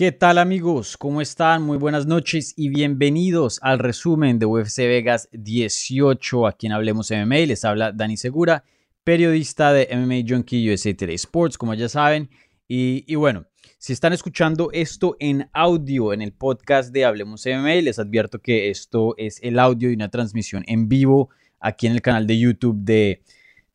¿Qué tal amigos? ¿Cómo están? Muy buenas noches y bienvenidos al resumen de UFC Vegas 18. A quien Hablemos MMA les habla Dani Segura, periodista de MMA Junkie USA Today Sports, como ya saben. Y, y, bueno, si están escuchando esto en audio en el podcast de Hablemos MMA, les advierto que esto es el audio de una transmisión en vivo aquí en el canal de YouTube de,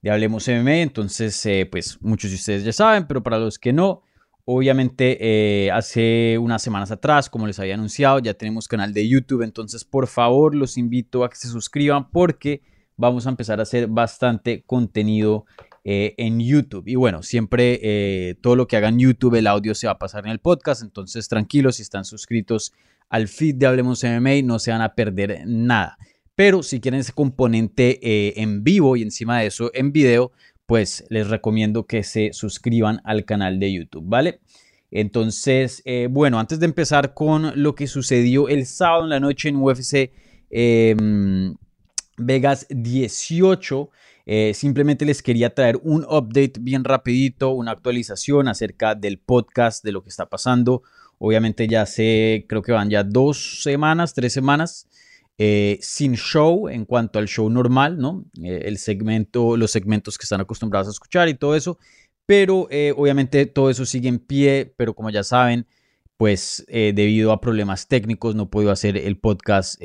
de Hablemos MMA. Entonces, eh, pues muchos de ustedes ya saben, pero para los que no, Obviamente, eh, hace unas semanas atrás, como les había anunciado, ya tenemos canal de YouTube. Entonces, por favor, los invito a que se suscriban porque vamos a empezar a hacer bastante contenido eh, en YouTube. Y bueno, siempre eh, todo lo que haga en YouTube, el audio se va a pasar en el podcast. Entonces, tranquilos, si están suscritos al feed de Hablemos MMA, no se van a perder nada. Pero si quieren ese componente en vivo y encima de eso en video, pues les recomiendo que se suscriban al canal de YouTube, ¿vale? Entonces, eh, bueno, antes de empezar con lo que sucedió el sábado en la noche en UFC em, Vegas 18, eh, simplemente les quería traer un update bien rapidito, una actualización acerca del podcast, de lo que está pasando. Obviamente ya sé, creo que van ya dos semanas, tres semanas eh, sin show en cuanto al show normal, ¿no? Eh, el segmento, los segmentos que están acostumbrados a escuchar y todo eso. Pero eh, obviamente todo eso sigue en pie, pero como ya saben, pues debido a problemas técnicos no puedo hacer el podcast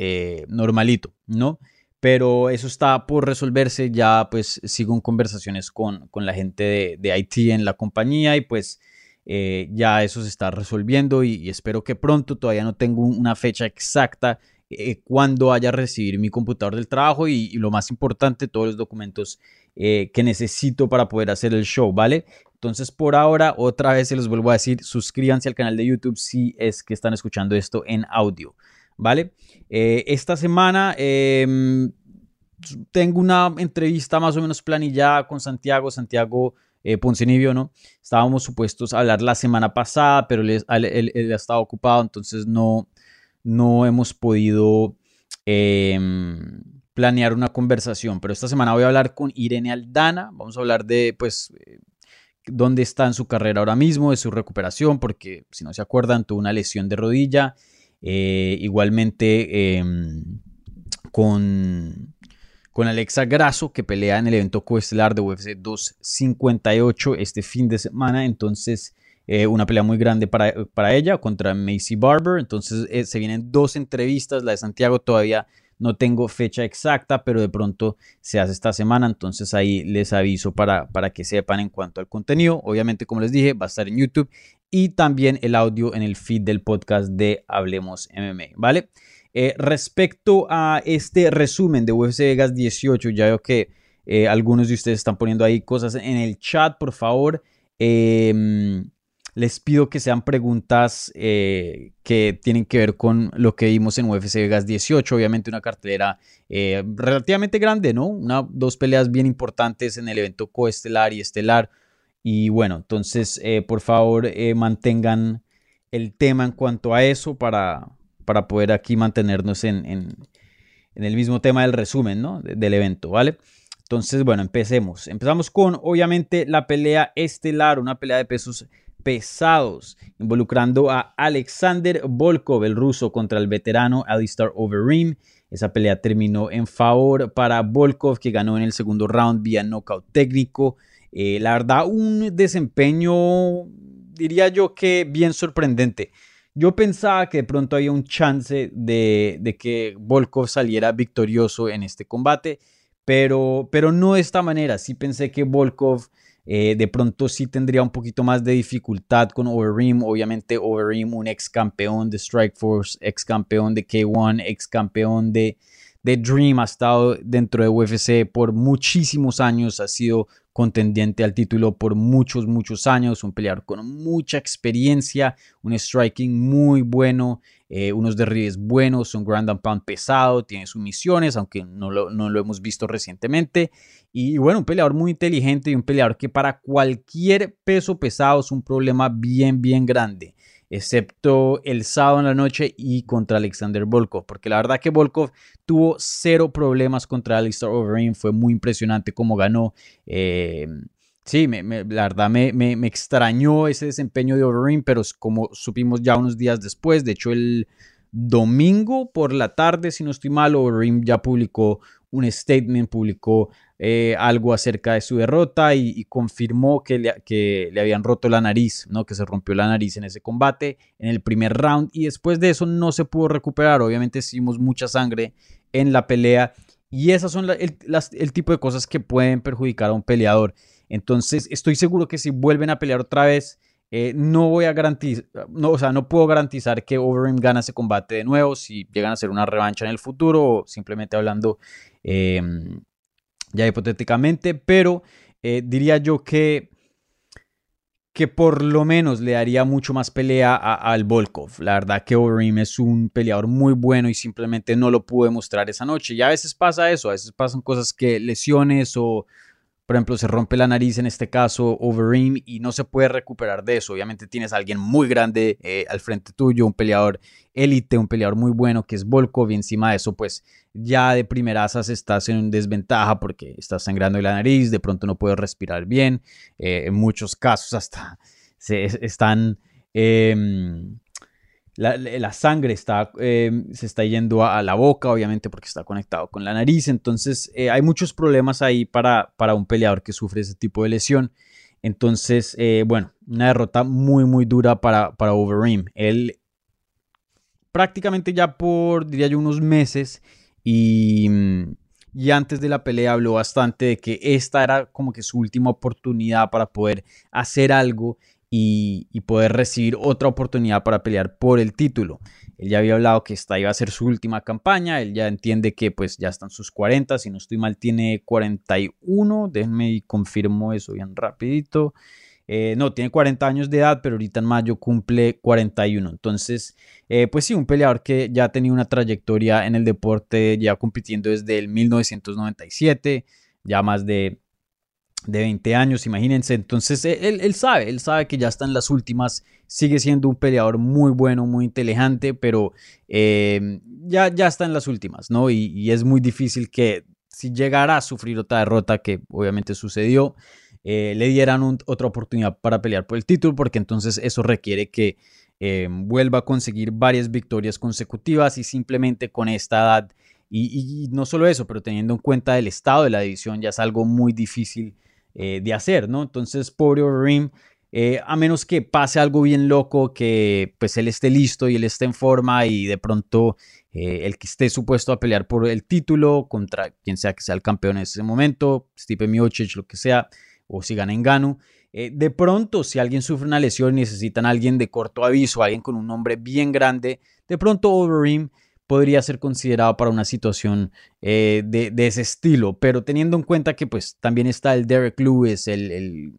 normalito, ¿no? Pero eso está por resolverse, ya pues sigo en conversaciones con, con la gente de, de IT en la compañía y pues ya eso se está resolviendo y, y, espero que pronto, todavía no tengo una fecha exacta eh, cuando vaya a recibir mi computador del trabajo y, lo más importante, todos los documentos eh, que necesito para poder hacer el show, ¿vale? Entonces, por ahora, otra vez se los vuelvo a decir, suscríbanse al canal de YouTube si es que están escuchando esto en audio, ¿vale? Eh, esta semana em, tengo una entrevista más o menos planillada con Santiago, Santiago eh, Poncenibio, ¿no? Estábamos supuestos a hablar la semana pasada, pero él, él, ha estado ocupado, entonces no, no hemos podido em, planear una conversación, pero esta semana voy a hablar con Irene Aldana, vamos a hablar de, pues, eh, dónde está en su carrera ahora mismo, de su recuperación, porque si no se acuerdan, tuvo una lesión de rodilla, eh, igualmente em, con, con Alexa Grasso, que pelea en el evento coestelar de UFC 258 este fin de semana, entonces eh, una pelea muy grande para, para, ella contra Macy Barber. Entonces eh, se vienen dos entrevistas. La de Santiago todavía no tengo fecha exacta, pero de pronto se hace esta semana. Entonces ahí les aviso para, para que sepan en cuanto al contenido. Obviamente, como les dije, va a estar en YouTube y también el audio en el feed del podcast de Hablemos MMA. ¿Vale? Eh, respecto a este resumen de UFC Vegas 18, ya veo que algunos de ustedes están poniendo ahí cosas en el chat, por favor. Eh, les pido que sean preguntas eh, que tienen que ver con lo que vimos en UFC Vegas 18. Obviamente una cartelera eh, relativamente grande, ¿no? Una, dos peleas bien importantes en el evento coestelar y estelar. Y bueno, entonces eh, por favor mantengan el tema en cuanto a eso para, para poder aquí mantenernos en, en, el mismo tema del resumen, ¿no? Del evento, ¿vale? Entonces, bueno, empecemos. Empezamos con, obviamente, la pelea estelar, una pelea de pesos pesados, involucrando a Alexander Volkov, el ruso, contra el veterano Alistar Overeem. Esa pelea terminó en favor para Volkov, que ganó en el segundo round vía knockout técnico. Eh, la verdad, un desempeño, diría yo que bien sorprendente. Yo pensaba que de pronto había un chance de, de que Volkov saliera victorioso en este combate, pero, pero no de esta manera. Sí pensé que Volkov eh, de pronto sí tendría un poquito más de dificultad con Overeem. Obviamente Overeem, un ex campeón de Strikeforce, ex campeón de K1, ex campeón de, de Dream, ha estado dentro de UFC por muchísimos años, ha sido contendiente al título por muchos, muchos años, un peleador con mucha experiencia, un striking muy bueno, eh, unos derribes buenos, un ground and pound pesado, tiene sumisiones, aunque no no lo hemos visto recientemente. Y bueno, un peleador muy inteligente y un peleador que para cualquier peso pesado es un problema bien, bien grande excepto el sábado en la noche y contra Alexander Volkov, porque la verdad que Volkov tuvo cero problemas contra Alistair Overeem, fue muy impresionante cómo ganó. Eh, sí, la verdad me, me, extrañó ese desempeño de Overeem, pero como supimos ya unos días después, de hecho el domingo por la tarde, si no estoy mal, Overeem ya publicó un statement, publicó eh, algo acerca de su derrota y, confirmó que le, que le, habían roto la nariz, ¿no? que se rompió la nariz en ese combate, en el primer round, y después de eso no se pudo recuperar. Obviamente hicimos mucha sangre en la pelea, y esas son el, tipo de cosas que pueden perjudicar a un peleador. Entonces estoy seguro que si vuelven a pelear otra vez, eh, no voy a garantizar, no, o sea, no puedo garantizar que Overeem gana ese combate de nuevo si llegan a hacer una revancha en el futuro o simplemente hablando em, ya hipotéticamente, pero eh, diría yo que, que por lo menos le daría mucho más pelea al Volkov. La verdad que Overeem es un peleador muy bueno y simplemente no lo pude mostrar esa noche. Y a veces pasa eso, a veces pasan cosas que lesiones o por ejemplo, se rompe la nariz en este caso, Overeem, y no se puede recuperar de eso. Obviamente tienes a alguien muy grande eh, al frente tuyo, un peleador élite, un peleador muy bueno que es Volkov, y encima de eso, pues ya de primerasas estás en desventaja porque estás sangrando la nariz, de pronto no puedes respirar bien. Eh, en muchos casos hasta se están... Em, la, sangre está, em, se está yendo a, la boca, obviamente porque está conectado con la nariz. Entonces eh, hay muchos problemas ahí para, para un peleador que sufre ese tipo de lesión. Entonces, eh, bueno, una derrota muy, muy dura para, para Overeem. Él prácticamente ya por, diría yo, unos meses y, y antes de la pelea habló bastante de que esta era como que su última oportunidad para poder hacer algo y, poder recibir otra oportunidad para pelear por el título. Él ya había hablado que esta iba a ser su última campaña, él ya entiende que pues ya están sus 40, si no estoy mal tiene 41, déjenme y confirmo eso bien rapidito. Eh, no, tiene 40 años de edad, pero ahorita en mayo cumple 41. Entonces, eh, pues sí, un peleador que ya ha tenido una trayectoria en el deporte, ya compitiendo desde el 1997, ya más de de 20 años, imagínense. Entonces él, sabe, él sabe que ya está en las últimas, sigue siendo un peleador muy bueno, muy inteligente, pero em, ya, ya está en las últimas, ¿no? Y, es muy difícil que si llegara a sufrir otra derrota, que obviamente sucedió, eh, le dieran otra oportunidad para pelear por el título, porque entonces eso requiere que em, vuelva a conseguir varias victorias consecutivas y simplemente con esta edad. Y, y, no solo eso, pero teniendo en cuenta el estado de la división, ya es algo muy difícil eh, de hacer, ¿no? Entonces, pobre Overeem, eh, a menos que pase algo bien loco, que pues él esté listo y él esté en forma y de pronto eh, el que esté supuesto a pelear por el título contra quien sea que sea el campeón en ese momento, Stipe Miocic, lo que sea, o si gana en Ganu. de pronto, si alguien sufre una lesión y necesitan a alguien de corto aviso, alguien con un nombre bien grande, de pronto Overeem podría ser considerado para una situación eh, de, ese estilo, pero teniendo en cuenta que pues también está el Derek Lewis, el,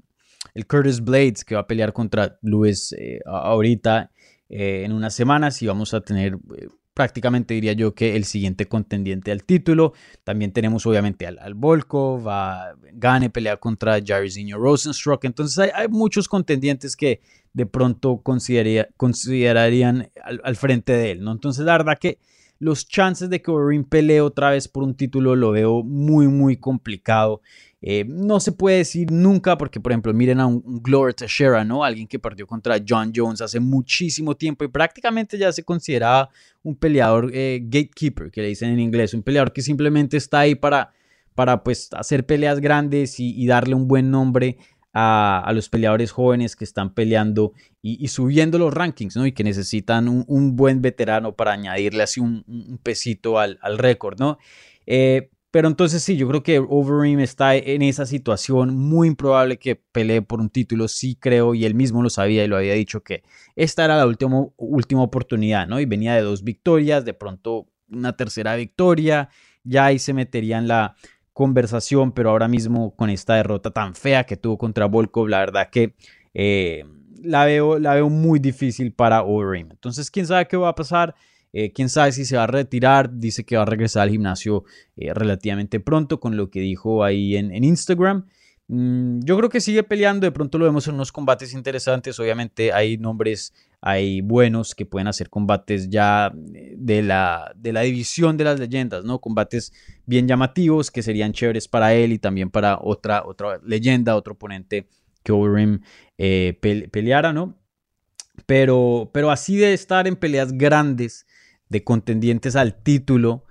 Curtis Blades que va a pelear contra Lewis eh, ahorita eh, en unas semanas y vamos a tener prácticamente diría yo que el siguiente contendiente al título. También tenemos obviamente al, al Volkov, a Gane pelea contra Jairzinho Rosenstruck. Entonces hay, muchos contendientes que de pronto considerarían al, al, frente de él, ¿no? Entonces la verdad que los chances de que Overeem pelee otra vez por un título lo veo muy, muy complicado. Eh, no se puede decir nunca, porque por ejemplo, miren a un, Glover Teixeira, ¿no? Alguien que perdió contra John Jones hace muchísimo tiempo y prácticamente ya se consideraba un peleador eh, gatekeeper, que le dicen en inglés, un peleador que simplemente está ahí para, para pues, hacer peleas grandes y darle un buen nombre a, los peleadores jóvenes que están peleando y, subiendo los rankings, ¿no? Y que necesitan un, buen veterano para añadirle así un, pesito al, récord, ¿no? Eh, pero entonces sí, yo creo que Overeem está en esa situación, muy improbable que pelee por un título, sí creo, y él mismo lo sabía y lo había dicho que esta era la última, última oportunidad, ¿no? Y venía de dos victorias, de pronto una tercera victoria, ya ahí se metería en la conversación, pero ahora mismo con esta derrota tan fea que tuvo contra Volkov, la verdad que eh, la, veo, la veo muy difícil para Overeem. Entonces, quién sabe qué va a pasar. Eh, quién sabe si se va a retirar. Dice que va a regresar al gimnasio eh, relativamente pronto, con lo que dijo ahí en, Instagram. Mm, yo creo que sigue peleando, de pronto lo vemos en unos combates interesantes, obviamente hay nombres, hay buenos que pueden hacer combates ya eh, de la, de la división de las leyendas, ¿no? Combates bien llamativos que serían chéveres para él y también para otra, otra leyenda, otro oponente que Overeem eh, peleara, ¿no? Pero, pero así de estar en peleas grandes de contendientes al título,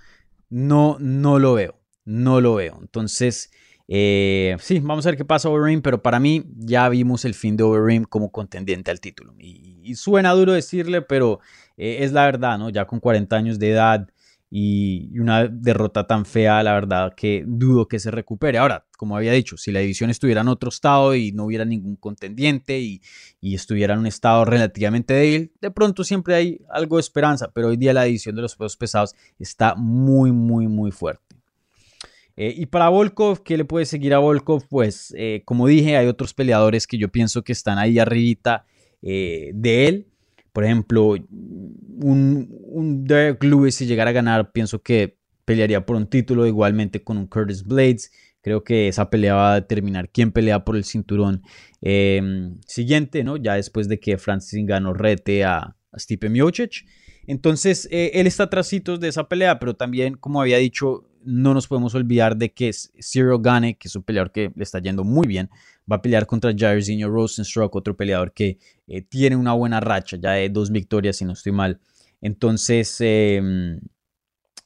no, no lo veo, no lo veo. Entonces... Eh, sí, vamos a ver qué pasa Overeem, pero para mí ya vimos el fin de Overeem como contendiente al título. Y, suena duro decirle, pero eh, es la verdad, ¿no? Ya con 40 años de edad y, una derrota tan fea, la verdad que dudo que se recupere. Ahora, como había dicho, si la división estuviera en otro estado y no hubiera ningún contendiente y, estuviera en un estado relativamente débil, de pronto siempre hay algo de esperanza, pero hoy día la división de los pesos pesados está muy, muy, muy fuerte. Eh, y para Volkov, ¿qué le puede seguir a Volkov? Pues, eh, como dije, hay otros peleadores que yo pienso que están ahí arribita eh, de él. Por ejemplo, un, Derek Lewis, si llegara a ganar, pienso que pelearía por un título, igualmente con un Curtis Blades. Creo que esa pelea va a determinar quién pelea por el cinturón em, siguiente, ¿no? Ya después de que Francis Ngannou rete a, a Stipe Miocic. Entonces, él está trasitos de esa pelea, pero también, como había dicho, no nos podemos olvidar de que Cyril Gane, que es un peleador que le está yendo muy bien, va a pelear contra Jairzinho Rosenstruck, otro peleador que eh, tiene una buena racha, ya de dos victorias, si no estoy mal. Entonces, em,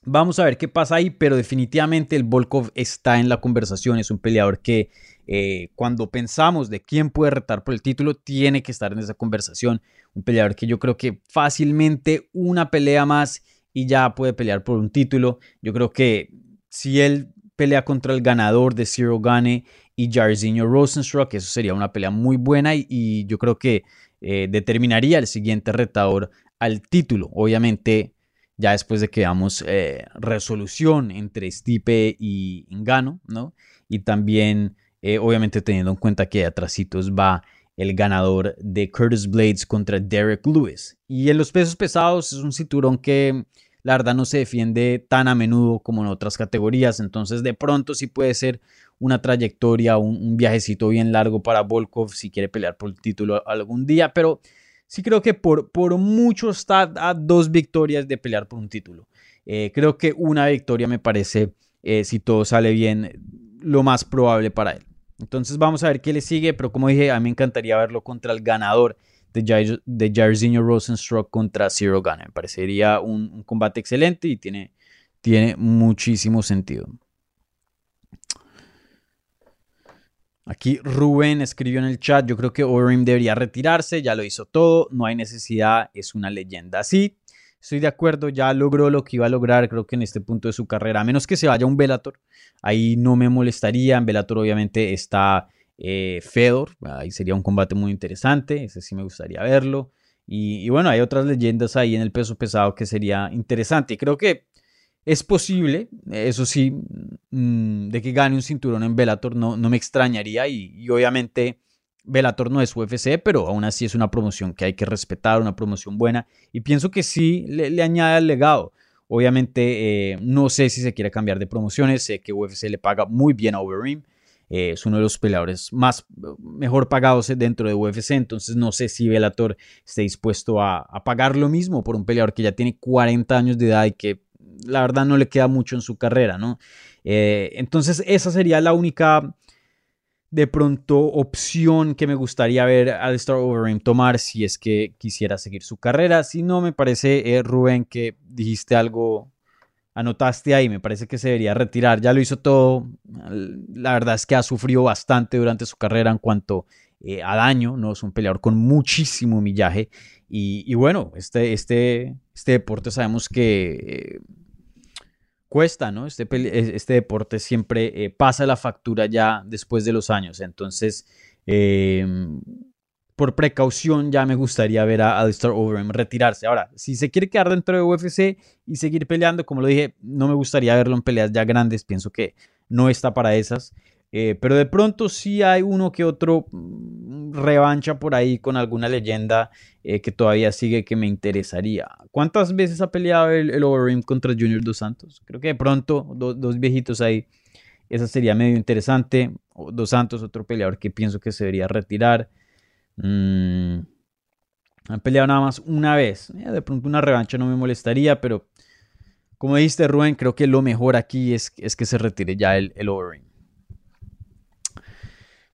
vamos a ver qué pasa ahí, pero definitivamente el Volkov está en la conversación, es un peleador que eh, cuando pensamos de quién puede retar por el título, tiene que estar en esa conversación. Un peleador que yo creo que fácilmente una pelea más y ya puede pelear por un título. Yo creo que si él pelea contra el ganador de Zero Gane y Jairzinho Rosenstruck, eso sería una pelea muy buena y, yo creo que eh, determinaría el siguiente retador al título. Obviamente, ya después de que veamos eh, resolución entre Stipe y Ngano, ¿no? Y también, eh, obviamente, teniendo en cuenta que atrasitos va el ganador de Curtis Blades contra Derek Lewis. Y en los pesos pesados es un cinturón que la verdad no se defiende tan a menudo como en otras categorías, entonces de pronto sí puede ser una trayectoria, un, viajecito bien largo para Volkov si quiere pelear por el título algún día, pero sí creo que por, por mucho está a dos victorias de pelear por un título. Eh, creo que una victoria me parece, eh, si todo sale bien, lo más probable para él. Entonces vamos a ver qué le sigue, pero como dije, a mí me encantaría verlo contra el ganador de, de Jairzinho Rosenstruck contra Zero Gun. Me parecería un, combate excelente y tiene, tiene muchísimo sentido. Aquí Rubén escribió en el chat, yo creo que Overeem debería retirarse, ya lo hizo todo, no hay necesidad, es una leyenda. así. estoy de acuerdo, ya logró lo que iba a lograr, creo que en este punto de su carrera, a menos que se vaya a un Velator, ahí no me molestaría, en Velator obviamente está eh, Fedor, ahí sería un combate muy interesante, ese sí me gustaría verlo. Y, bueno, hay otras leyendas ahí en el peso pesado que sería interesante. Creo que es posible, eso sí, mm, de que gane un cinturón en Bellator no, no me extrañaría. Y, obviamente Bellator no es UFC, pero aún así es una promoción que hay que respetar, una promoción buena. Y pienso que sí le, añade al legado. Obviamente eh, no sé si se quiere cambiar de promociones, sé que UFC le paga muy bien a Overeem. Eh, es uno de los peleadores más mejor pagados dentro de UFC, entonces no sé si Bellator esté dispuesto a, pagar lo mismo por un peleador que ya tiene 40 años de edad y que la verdad no le queda mucho en su carrera, ¿no? Eh, entonces esa sería la única de pronto opción que me gustaría ver al Star Overeem tomar si es que quisiera seguir su carrera. Si no, me parece, eh, Rubén, que dijiste algo anotaste ahí, me parece que se debería retirar, ya lo hizo todo, la verdad es que ha sufrido bastante durante su carrera en cuanto eh, a daño, ¿no? Es un peleador con muchísimo millaje y, bueno, este, este, este deporte sabemos que eh, cuesta, ¿no? Este, este deporte siempre eh, pasa la factura ya después de los años, entonces por precaución ya me gustaría ver a Alistair Overeem retirarse. Ahora, si se quiere quedar dentro de UFC y seguir peleando, como lo dije, no me gustaría verlo en peleas ya grandes. Pienso que no está para esas. Eh, pero de pronto sí hay uno que otro mm, revancha por ahí con alguna leyenda eh, que todavía sigue que me interesaría. ¿Cuántas veces ha peleado el, el Overeem contra Junior Dos Santos? Creo que de pronto dos viejitos ahí. Esa sería medio interesante. Dos Santos, otro peleador que pienso que se debería retirar. Mm, han peleado nada más una vez. Eh, de pronto una revancha no me molestaría, pero como dijiste Rubén, creo que lo mejor aquí es, es que se retire ya el, el Overeem.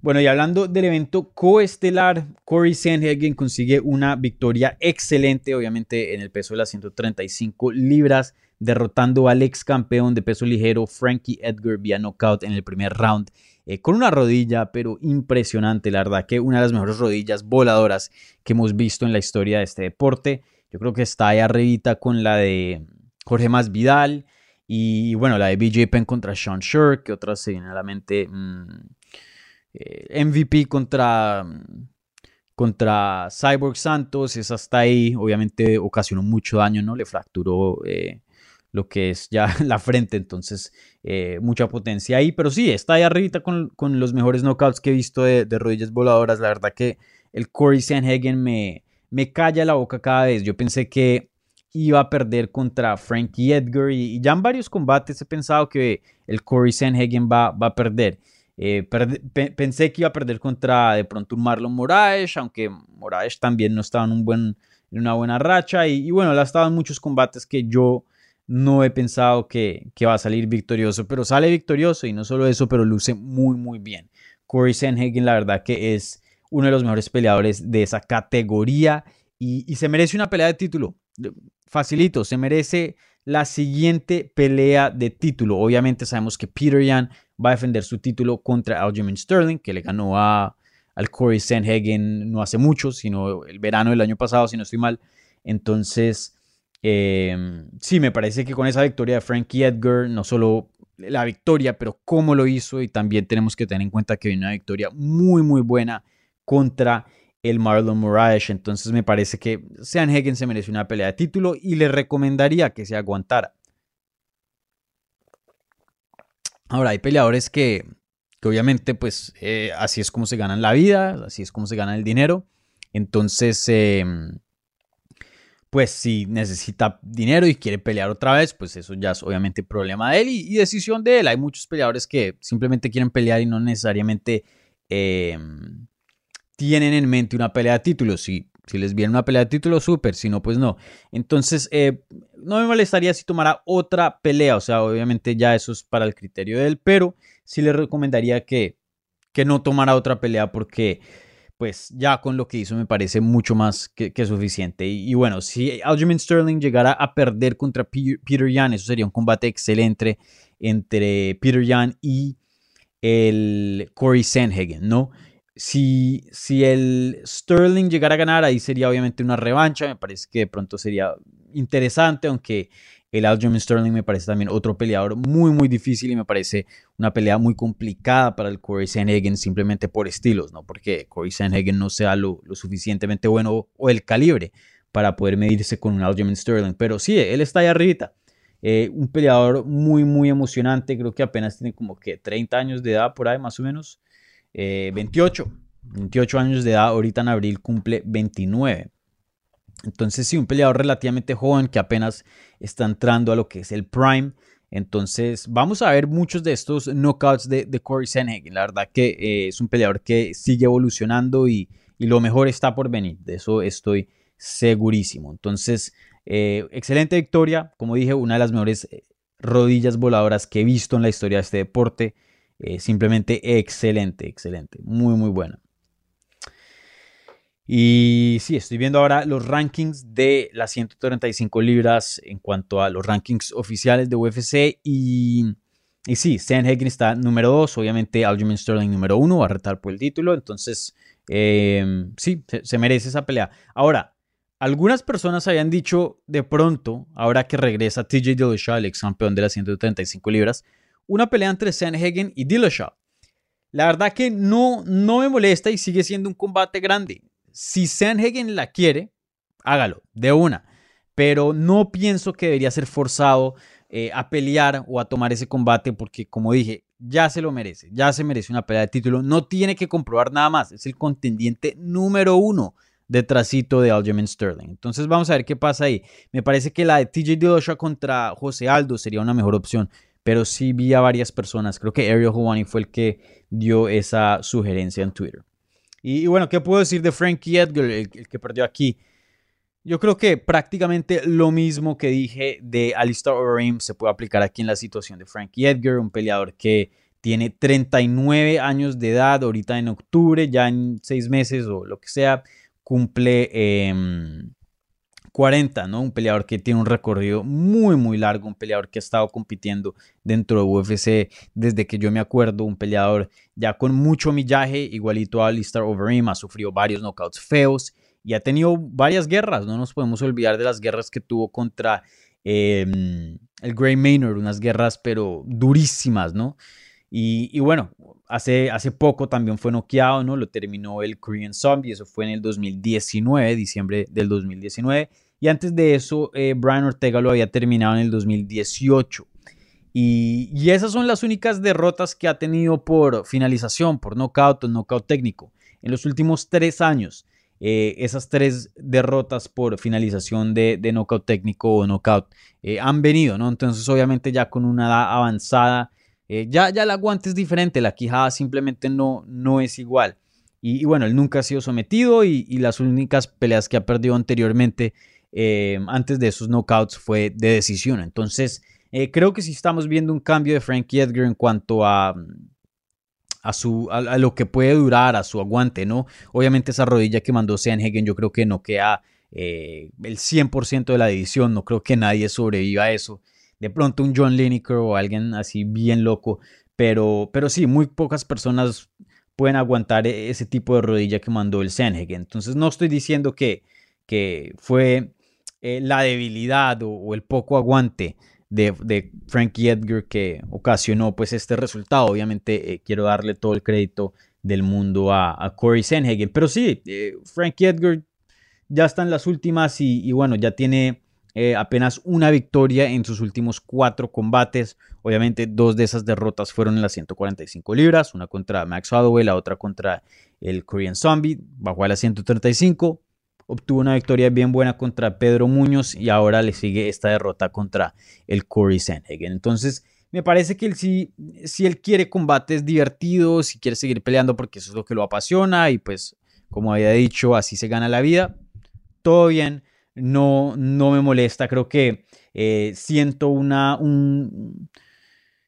Bueno, y hablando del evento coestelar, Corey Sandhagen consigue una victoria excelente, obviamente en el peso de las 135 libras, derrotando al ex campeón de peso ligero Frankie Edgar vía knockout en el primer round, eh, con una rodilla, pero impresionante, la verdad que una de las mejores rodillas voladoras que hemos visto en la historia de este deporte. Yo creo que está ahí arribita con la de Jorge Masvidal y bueno, la de BJ Penn contra Sean Shirk, que otras se la mente. Mm, eh, MVP contra, contra Cyborg Santos, es hasta ahí, obviamente ocasionó mucho daño, ¿no? Le fracturó eh, lo que es ya la frente, entonces eh, mucha potencia ahí, pero sí, está ahí arriba con, los mejores knockouts que he visto de, rodillas voladoras, la verdad que el Corey Sanhagen me, me calla la boca cada vez, yo pensé que iba a perder contra Frankie Edgar y, ya en varios combates he pensado que el Corey Sanhagen va, va a perder. Eh, pensé que iba a perder contra de pronto un Marlon Moraes, aunque Moraes también no estaba en, un buen, en una buena racha. Y, bueno, él ha estado en muchos combates que yo no he pensado que, va a salir victorioso, pero sale victorioso y no solo eso, pero luce muy, muy bien. Corey Sanhagen, la verdad que es uno de los mejores peleadores de esa categoría y, y se merece una pelea de título. Facilito, se merece la siguiente pelea de título. Obviamente sabemos que Peter Yan va a defender su título contra Aljamain Sterling, que le ganó a, al Corey Sanhagen no hace mucho, sino el verano del año pasado, si no estoy mal. Entonces, em, sí, me parece que con esa victoria de Frankie Edgar, no solo la victoria, pero cómo lo hizo, y también tenemos que tener en cuenta que viene una victoria muy, muy buena contra el Marlon Moraes. Entonces me parece que Sanhagen se merece una pelea de título y le recomendaría que se aguantara. Ahora, hay peleadores que, obviamente, pues eh, así es como se ganan la vida, así es como se gana el dinero. Entonces, em, pues si necesita dinero y quiere pelear otra vez, pues eso ya es obviamente problema de él y, decisión de él. Hay muchos peleadores que simplemente quieren pelear y no necesariamente em, tienen en mente una pelea de títulos. Si, si les viene una pelea de títulos, súper, si no, pues no. Entonces, eh, no me molestaría si tomara otra pelea, o sea, obviamente ya eso es para el criterio de él, pero sí le recomendaría que, que no tomara otra pelea porque pues ya con lo que hizo me parece mucho más que, suficiente. Y, bueno, si Aljamain Sterling llegara a perder contra Peter Yan, eso sería un combate excelente entre Peter Yan y el Corey Sanhagen, ¿no? Si, si el Sterling llegara a ganar, ahí sería obviamente una revancha. Me parece que de pronto sería interesante, aunque el Aljamain Sterling me parece también otro peleador muy, muy difícil y me parece una pelea muy complicada para el Corey Sanhagen simplemente por estilos, ¿no? Porque Corey Sanhagen no sea lo, suficientemente bueno o el calibre para poder medirse con un Aljamain Sterling. Pero sí, él está ahí arribita. Eh, un peleador muy, muy emocionante. Creo que apenas tiene como que 30 años de edad por ahí, más o menos. 28. Eh, 28 años de edad. Ahorita en abril cumple 29. Entonces, sí, un peleador relativamente joven que apenas está entrando a lo que es el prime. Entonces, vamos a ver muchos de estos knockouts de, de Corey Sanhagen. La verdad que eh, es un peleador que sigue evolucionando y, lo mejor está por venir. De eso estoy segurísimo. Entonces, eh, excelente victoria. Como dije, una de las mejores eh, rodillas voladoras que he visto en la historia de este deporte. simplemente excelente, excelente. Muy, muy buena. Y sí, estoy viendo ahora los rankings de las 135 libras en cuanto a los rankings oficiales de UFC. Y, y sí, Sanhagen está número 2, obviamente Aljamain Sterling número 1, va a retar por el título. Entonces, eh, sí, se, merece esa pelea. Ahora, algunas personas habían dicho de pronto, ahora que regresa TJ Dillashaw, el ex campeón de las 135 libras, una pelea entre Sanhagen y Dillashaw. La verdad que no, no me molesta y sigue siendo un combate grande. Si Sanhagen la quiere, hágalo, de una. Pero no pienso que debería ser forzado eh, a pelear o a tomar ese combate porque, como dije, ya se lo merece, ya se merece una pelea de título, no tiene que comprobar nada más, es el contendiente número uno detrásito de Aljamain Sterling. Entonces vamos a ver qué pasa ahí. Me parece que la de TJ Dillashaw contra José Aldo sería una mejor opción, pero sí vi a varias personas, creo que Ariel Hawani fue el que dio esa sugerencia en Twitter. Y, bueno, ¿qué puedo decir de Frankie Edgar, el, que perdió aquí? Yo creo que prácticamente lo mismo que dije de Alistair Overeem se puede aplicar aquí en la situación de Frankie Edgar, un peleador que tiene 39 años de edad, ahorita en octubre, ya en seis meses o lo que sea, cumple 40, em, ¿no? Un peleador que tiene un recorrido muy, muy largo, un peleador que ha estado compitiendo dentro de UFC desde que yo me acuerdo, un peleador ya con mucho millaje, igualito a Alistair Overeem, ha sufrido varios knockouts feos y ha tenido varias guerras, no nos podemos olvidar de las guerras que tuvo contra em, el Gray Maynard, unas guerras pero durísimas, ¿no? Y, bueno, hace, hace poco también fue noqueado, ¿no? Lo terminó el Korean Zombie, eso fue en el 2019, diciembre del 2019. Y antes de eso, eh, Brian Ortega lo había terminado en el 2018. Y, y, esas son las únicas derrotas que ha tenido por finalización, por knockout o knockout técnico. En los últimos tres años, eh, esas tres derrotas por finalización de, de knockout técnico o knockout eh, han venido, ¿no? Entonces, obviamente, ya con una edad avanzada eh, ya, ya el aguante es diferente, la quijada simplemente no, no es igual. Y, bueno, él nunca ha sido sometido y, las únicas peleas que ha perdido anteriormente, eh, antes de esos knockouts, fue de decisión. Entonces, eh, creo que sí estamos viendo un cambio de Frankie Edgar en cuanto a, a, su, a, lo que puede durar, a su aguante, ¿no? Obviamente esa rodilla que mandó Hagen yo creo que no queda el 100% de la división, no creo que nadie sobreviva a eso de pronto un John Lineker o alguien así bien loco, pero, pero sí, muy pocas personas pueden aguantar e-, ese tipo de rodilla que mandó el Sanhagen. Entonces no estoy diciendo que, que fue eh, la debilidad o, el poco aguante de, de, Frankie Edgar que ocasionó pues este resultado. Obviamente eh, quiero darle todo el crédito del mundo a, Corey Sanhagen. Pero sí, eh, Frankie Edgar ya está en las últimas y bueno, ya tiene eh, apenas una victoria en sus últimos cuatro combates. Obviamente, dos de esas derrotas fueron en las 145 libras, una contra Max Holloway, la otra contra el Korean Zombie, bajó a las 135. Obtuvo una victoria bien buena contra Pedro Muñoz y ahora le sigue esta derrota contra el Corey Sanhagen. Entonces, me parece que él sí, si él quiere combates divertidos, si quiere seguir peleando porque eso es lo que lo apasiona y pues, como había dicho, así se gana la vida, todo bien no, no me molesta. Creo que eh, siento una. Un,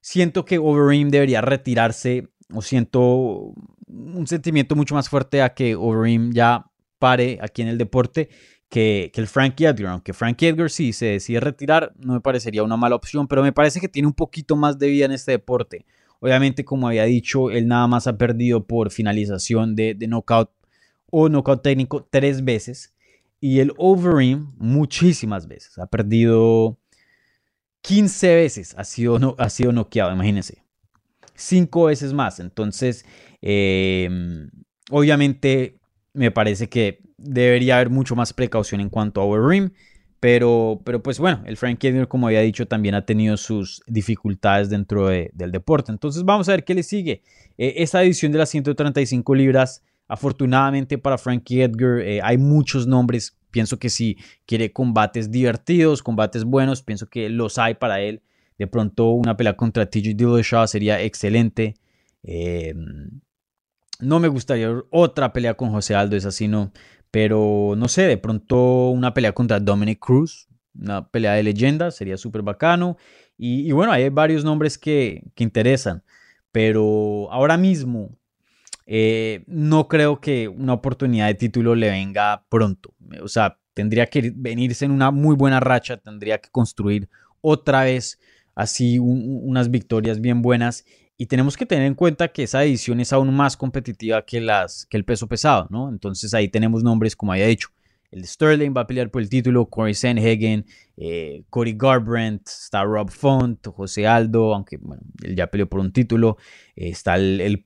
siento que Overeem debería retirarse. O siento un sentimiento mucho más fuerte a que Overeem ya pare aquí en el deporte que, que, el Frankie Edgar. Aunque Frankie Edgar sí se decide retirar, no me parecería una mala opción, pero me parece que tiene un poquito más de vida en este deporte. Obviamente, como había dicho, él nada más ha perdido por finalización de, de knockout o knockout técnico tres veces. Y el Overeem muchísimas veces. Ha perdido 15 veces. Ha sido, no, ha sido noqueado, imagínense. Cinco veces más. Entonces, em, obviamente me parece que debería haber mucho más precaución en cuanto a Overeem. Pero, pero pues bueno, el Frank Edgar, como había dicho, también ha tenido sus dificultades dentro del deporte. Entonces vamos a ver qué le sigue. Eh, esa edición de las 135 libras Afortunadamente para Frankie Edgar eh, hay muchos nombres. Pienso que si quiere combates divertidos, combates buenos, pienso que los hay para él. De pronto una pelea contra TJ Dillashaw sería excelente. Em, no me gustaría otra pelea con José Aldo, es así, no. Pero no sé, de pronto una pelea contra Dominic Cruz, una pelea de leyenda, sería súper bacano. Y, bueno, hay varios nombres que, que interesan. Pero ahora mismo eh, no creo que una oportunidad de título le venga pronto. O sea, tendría que venirse en una muy buena racha, tendría que construir otra vez así unas victorias bien buenas. Y tenemos que tener en cuenta que esa edición es aún más competitiva que, las, que el peso pesado, ¿no? Entonces ahí tenemos nombres, como había dicho, el Sterling va a pelear por el título, Corey Sanhagen, eh, Cody Garbrandt, está Rob Font, José Aldo, aunque bueno, él ya peleó por un título, eh, está el,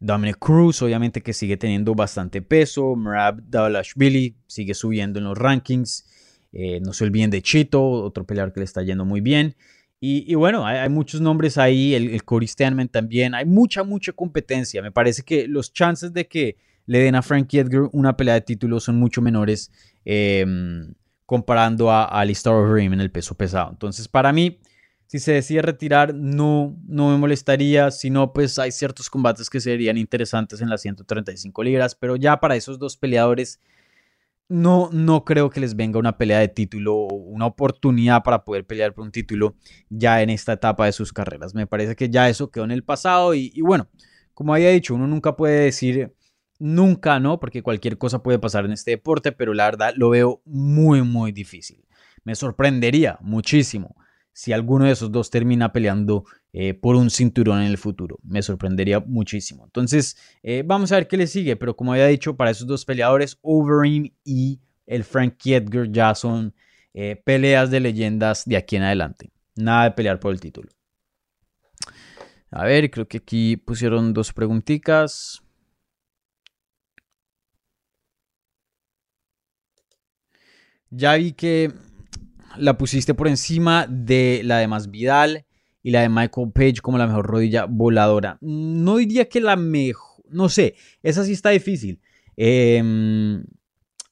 Dominic Cruz, obviamente que sigue teniendo bastante peso, Merab Dalashvili sigue subiendo en los rankings, eh, no se olviden de Chito, otro peleador que le está yendo muy bien, Y, bueno, hay, muchos nombres ahí, el, el Corey Stanman también, hay mucha, mucha competencia. Me parece que los chances de que le den a Frankie Edgar una pelea de título son mucho menores em, comparando a, a Alistair Overeem en el peso pesado. Entonces, para mí, si se decide retirar, no, no me molestaría. Si no, pues hay ciertos combates que serían interesantes en las 135 libras. Pero ya para esos dos peleadores, no, no creo que les venga una pelea de título o una oportunidad para poder pelear por un título ya en esta etapa de sus carreras. Me parece que ya eso quedó en el pasado. Y, y bueno, como había dicho, uno nunca puede decir nunca, ¿no? Porque cualquier cosa puede pasar en este deporte, pero la verdad lo veo muy, muy difícil. Me sorprendería muchísimo si alguno de esos dos termina peleando eh, por un cinturón en el futuro. Me sorprendería muchísimo. Entonces, eh, vamos a ver qué le sigue. Pero como había dicho, para esos dos peleadores, Overeem y el Frankie Edgar ya son eh, peleas de leyendas de aquí en adelante. Nada de pelear por el título. A ver, creo que aquí pusieron dos preguntitas. Ya vi que la pusiste por encima de la de Masvidal y la de Michael Page como la mejor rodilla voladora. No diría que la mejor, no sé, esa sí está difícil. Eh,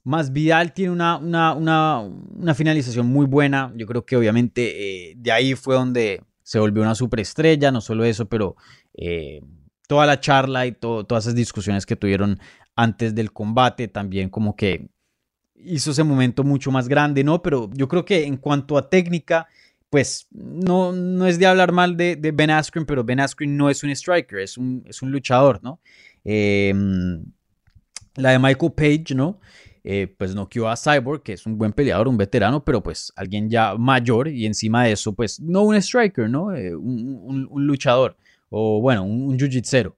Masvidal tiene una, una, finalización muy buena. Yo creo que obviamente eh, de ahí fue donde se volvió una superestrella, no solo eso, pero eh, toda la charla y todas esas discusiones que tuvieron antes del combate también como que hizo ese momento mucho más grande, ¿no? Pero yo creo que en cuanto a técnica, pues no, no es de hablar mal de, Ben Askren, pero Ben Askren no es un striker, es un, es un luchador, ¿no? Em, la de Michael Page, ¿no? Eh, pues noqueó a Cyborg, que es un buen peleador, un veterano, pero pues alguien ya mayor y encima de eso, pues no un striker, ¿no? Eh, un, luchador o bueno, un, un jiu-jitsu.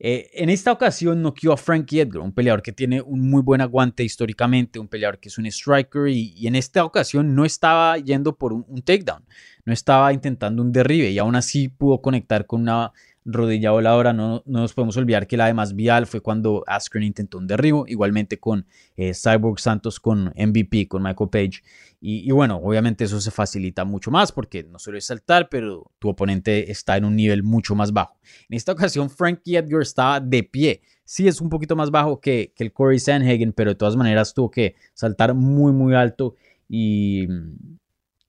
Eh, en esta ocasión noqueó a Frankie Edgar, un peleador que tiene un muy buen aguante históricamente, un peleador que es un striker y, en esta ocasión no estaba yendo por un, takedown, no estaba intentando un derribe y aún así pudo conectar con una rodilla voladora. No, no nos podemos olvidar que la de más vial fue cuando Askren intentó un derribo, igualmente con eh, Cyborg Santos, con MVP, con Michael Page. Y, bueno, obviamente eso se facilita mucho más porque no solo es saltar, pero tu oponente está en un nivel mucho más bajo. En esta ocasión, Frankie Edgar estaba de pie. Sí es un poquito más bajo que, que el Corey Sanhagen, pero de todas maneras tuvo que saltar muy, muy alto. Y,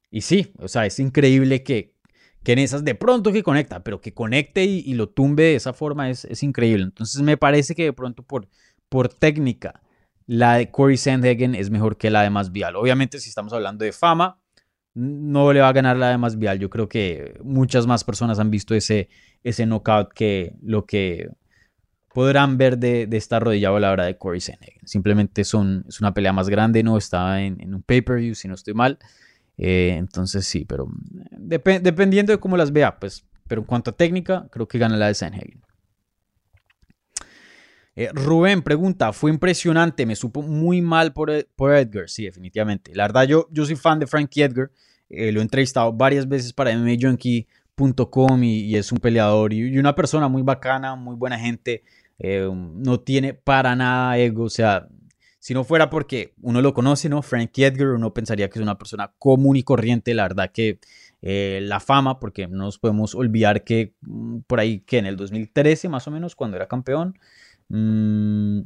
y sí, o sea, es increíble que, que en esas de pronto que conecta, pero que conecte y, lo tumbe de esa forma es, es, increíble. Entonces me parece que de pronto por, por técnica la de Corey Sandhagen es mejor que la de Masvidal. Obviamente, si estamos hablando de fama, no le va a ganar la de Masvidal. Yo creo que muchas más personas han visto ese, ese knockout que lo que podrán ver de, esta rodilla voladora de Corey Sandhagen. Simplemente son, es una pelea más grande, no está en, un pay-per-view, si no estoy mal. Eh, entonces sí, pero dependiendo de cómo las vea, pues. Pero en cuanto a técnica, creo que gana la de Sandhagen. Eh, Rubén pregunta, fue impresionante, me supo muy mal por, eh, por, Edgar, sí, definitivamente. La verdad, yo, yo soy fan de Frankie Edgar, eh, lo he entrevistado varias veces para MMAJunkie.com y, y, es un peleador y, una persona muy bacana, muy buena gente, no tiene para nada ego, o sea, si no fuera porque uno lo conoce, ¿no? Frankie Edgar, uno pensaría que es una persona común y corriente, la verdad que la fama, porque no nos podemos olvidar que mm, por ahí que en el 2013 más o menos, cuando era campeón, Mm.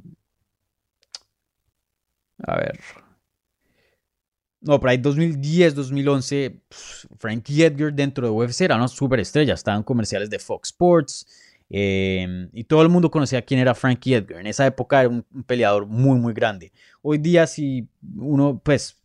a ver. No, por ahí 2010, 2011, Frankie Edgar dentro de UFC era una superestrella. Estaban comerciales de Fox Sports. Em, y todo el mundo conocía quién era Frankie Edgar. En esa época era un, peleador muy, muy grande. Hoy día, si uno, pues,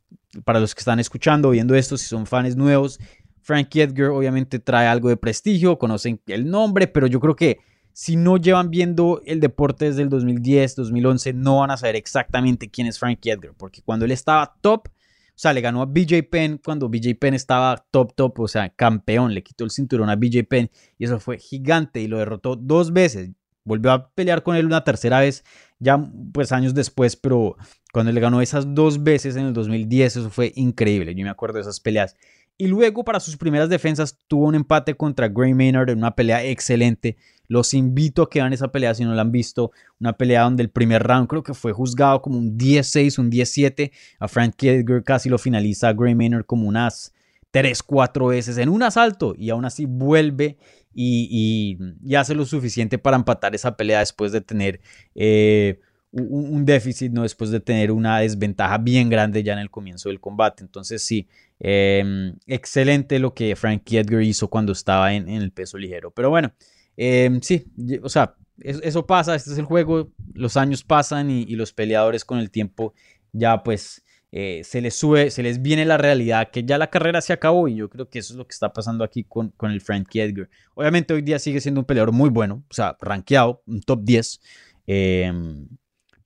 para los que están escuchando, viendo esto, si son fans nuevos, Frankie Edgar obviamente trae algo de prestigio, conocen el nombre, pero yo creo que si no llevan viendo el deporte desde el 2010, 2011, no van a saber exactamente quién es Frankie Edgar, porque cuando él estaba top, o sea, le ganó a BJ Penn cuando BJ Penn estaba top, top, o sea, campeón, le quitó el cinturón a BJ Penn y eso fue gigante y lo derrotó dos veces. Volvió a pelear con él una tercera vez, ya pues años después, pero cuando le ganó esas dos veces en el 2010, eso fue increíble. Yo me acuerdo de esas peleas. Y luego para sus primeras defensas tuvo un empate contra Gray Maynard en una pelea excelente. Los invito a que vean esa pelea si no la han visto. Una pelea donde el primer round creo que fue juzgado como un 10-6, un 10-7. A Frank Edgar casi lo finaliza a Gray Maynard como unas tres, cuatro veces en un asalto y aún así vuelve y, hace lo suficiente para empatar esa pelea después de tener eh, un, déficit, ¿no? después de tener una desventaja bien grande ya en el comienzo del combate. Entonces sí, em, excelente lo que Frankie Edgar hizo cuando estaba en, el peso ligero. Pero bueno, em, sí, o sea, eso, pasa, este es el juego, los años pasan y, los peleadores con el tiempo ya pues eh, se les sube, se les viene la realidad que ya la carrera se acabó y yo creo que eso es lo que está pasando aquí con, con el Frankie Edgar. Obviamente hoy día sigue siendo un peleador muy bueno, o sea, rankeado, un top 10. Em,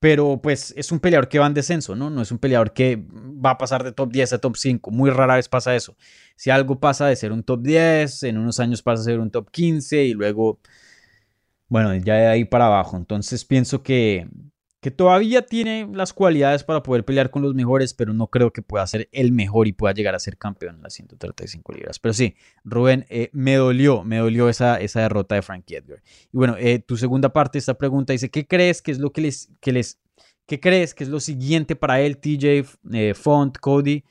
pero pues es un peleador que va en descenso, ¿no? No es un peleador que va a pasar de top 10 a top 5. Muy rara vez pasa eso. Si algo pasa de ser un top 10, en unos años pasa a ser un top 15 y luego, bueno, ya de ahí para abajo. Entonces pienso que, que todavía tiene las cualidades para poder pelear con los mejores, pero no creo que pueda ser el mejor y pueda llegar a ser campeón en las 135 libras. Pero sí, Rubén, eh, me dolió, me dolió esa, esa derrota de Frankie Edgar. Y bueno, eh, tu segunda parte de esta pregunta dice, ¿qué crees que es lo que les, que les, qué crees que es lo siguiente para él, TJ, eh, Font, Cody?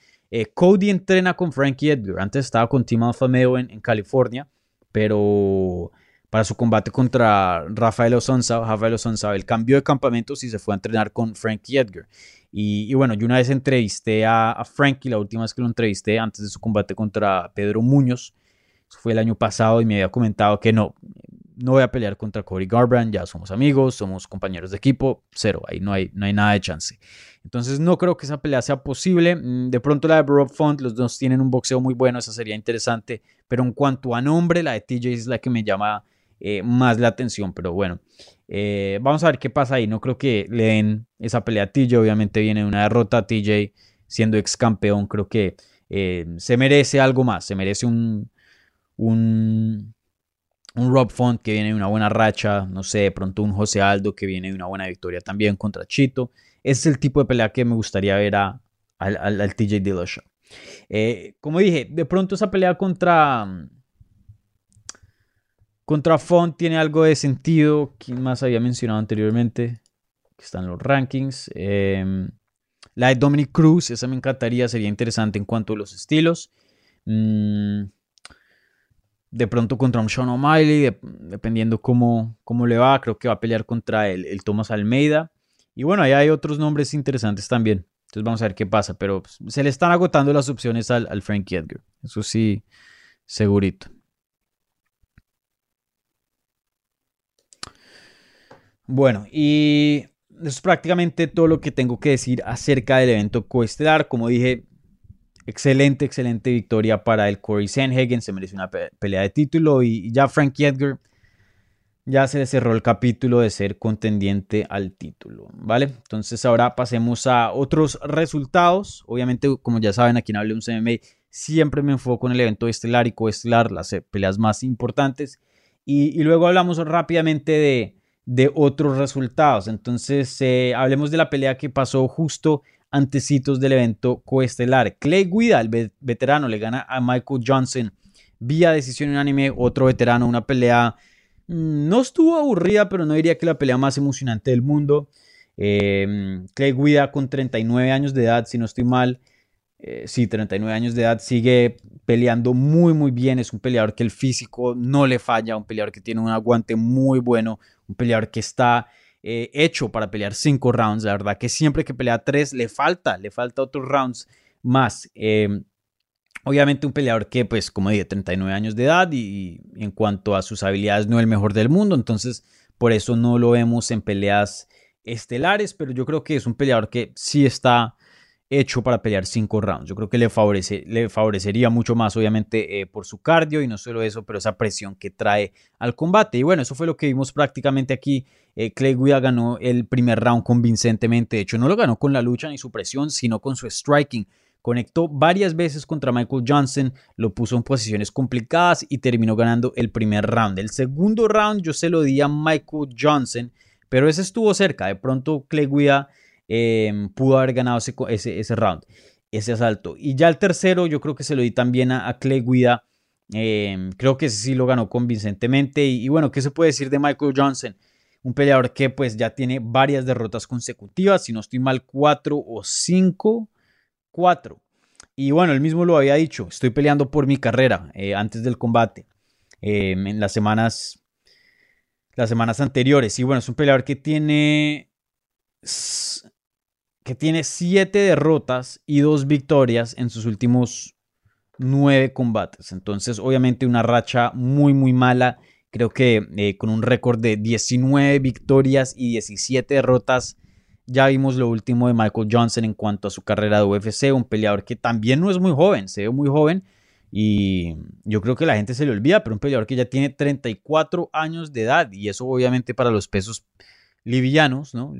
Cody entrena con Frankie Edgar, antes estaba con Tim Alfa en, en California, pero para su combate contra Rafael Osonza. Rafael Osonza, el cambio de campamentos y se fue a entrenar con Frankie Edgar. Y, bueno, yo una vez entrevisté a, Frankie, la última vez que lo entrevisté, antes de su combate contra Pedro Muñoz. Fue el año pasado y me había comentado que no, no voy a pelear contra Cody Garbrandt, ya somos amigos, somos compañeros de equipo, cero, ahí no hay, no hay nada de chance. Entonces no creo que esa pelea sea posible. Mm, de pronto la de Rob Font, los dos tienen un boxeo muy bueno, esa sería interesante, pero en cuanto a nombre, la de TJ es la que me llama eh, más la atención. Pero bueno, eh, vamos a ver qué pasa ahí. No creo que le den esa pelea a TJ. Obviamente viene una derrota a TJ siendo ex campeón. Creo que eh, se merece algo más. Se merece un, un, Rob Font que viene de una buena racha. No sé, de pronto un José Aldo que viene de una buena victoria también contra Chito. Ese es el tipo de pelea que me gustaría ver a, al, al, TJ Dillashaw. como dije, de pronto esa pelea contra contra Font tiene algo de sentido. ¿Quién más había mencionado anteriormente? Que están los rankings. Em, la de Dominic Cruz, esa me encantaría, sería interesante en cuanto a los estilos. Mm, de pronto contra un Sean O'Malley, dependiendo cómo, cómo, le va, creo que va a pelear contra el, el Thomas Almeida. Y bueno, ahí hay otros nombres interesantes también. Entonces vamos a ver qué pasa, pero pues, se le están agotando las opciones al, al Frankie Edgar. Eso sí, segurito. Bueno, y eso es prácticamente todo lo que tengo que decir acerca del evento coestelar. Como dije, excelente, excelente victoria para el Corey Sanhagen. Se merece una pelea de título. Y ya Frankie Edgar ya se le cerró el capítulo de ser contendiente al título. ¿Vale? Entonces ahora pasemos a otros resultados. Obviamente, como ya saben, aquí en un MMA siempre me enfoco en el evento estelar y coestelar, las peleas más importantes. y luego hablamos rápidamente de de otros resultados. Entonces, eh, hablemos de la pelea que pasó justo antecitos del evento coestelar. Clay Guida, el veterano, le gana a Michael Johnson vía decisión unánime, otro veterano, una pelea mm, no estuvo aburrida, pero no diría que la pelea más emocionante del mundo. Eh, Clay Guida con 39 años de edad, si no estoy mal, eh, sí, 39 años de edad, sigue peleando muy, muy bien. Es un peleador que el físico no le falla, un peleador que tiene un aguante muy bueno, un peleador que está eh, hecho para pelear 5 rounds. La verdad que siempre que pelea 3 le falta, le falta otros rounds más. Em, obviamente un peleador que, pues, como dije, 39 años de edad y, y en cuanto a sus habilidades no es el mejor del mundo. Entonces, por eso no lo vemos en peleas estelares, pero yo creo que es un peleador que sí está hecho para pelear cinco rounds. Yo creo que le, favorece, le favorecería mucho más, obviamente, eh, por su cardio y no solo eso, pero esa presión que trae al combate. Y bueno, eso fue lo que vimos prácticamente aquí. Eh, Clay ganó el primer round convincentemente. De hecho, no lo ganó con la lucha ni su presión, sino con su striking. Conectó varias veces contra Michael Johnson, lo puso en posiciones complicadas y terminó ganando el primer round. El segundo round yo se lo di a Michael Johnson, pero ese estuvo cerca. De pronto Clay Em, pudo haber ganado ese, ese, round, ese asalto. Y ya el tercero yo creo que se lo di también a, Clay Guida. Em, creo que ese sí lo ganó convincentemente. Y, bueno, ¿qué se puede decir de Michael Johnson? Un peleador que pues ya tiene varias derrotas consecutivas, si no estoy mal, cuatro o cinco, cuatro. Y bueno, él mismo lo había dicho, estoy peleando por mi carrera eh, antes del combate, em, en las semanas, las semanas anteriores. Y bueno, es un peleador que tiene, que tiene siete derrotas y dos victorias en sus últimos nueve combates. Entonces, obviamente una racha muy, muy mala. Creo que eh, con un récord de 19 victorias y 17 derrotas ya vimos lo último de Michael Johnson en cuanto a su carrera de UFC, un peleador que también no es muy joven, se ve muy joven y yo creo que la gente se le olvida, pero un peleador que ya tiene 34 años de edad y eso obviamente para los pesos livianos, ¿no?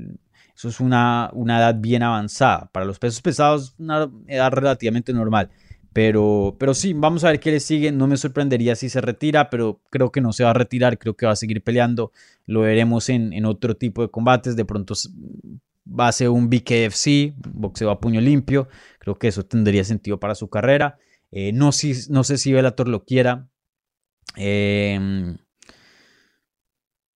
Eso es una, una edad bien avanzada. Para los pesos pesados, una edad relativamente normal. Pero, pero sí, vamos a ver qué le sigue. No me sorprendería si se retira, pero creo que no se va a retirar. Creo que va a seguir peleando. Lo veremos en, en otro tipo de combates. De pronto va a ser un BKFC, boxeo a puño limpio. Creo que eso tendría sentido para su carrera. Eh, no, si, no, sé si Bellator lo quiera. Em,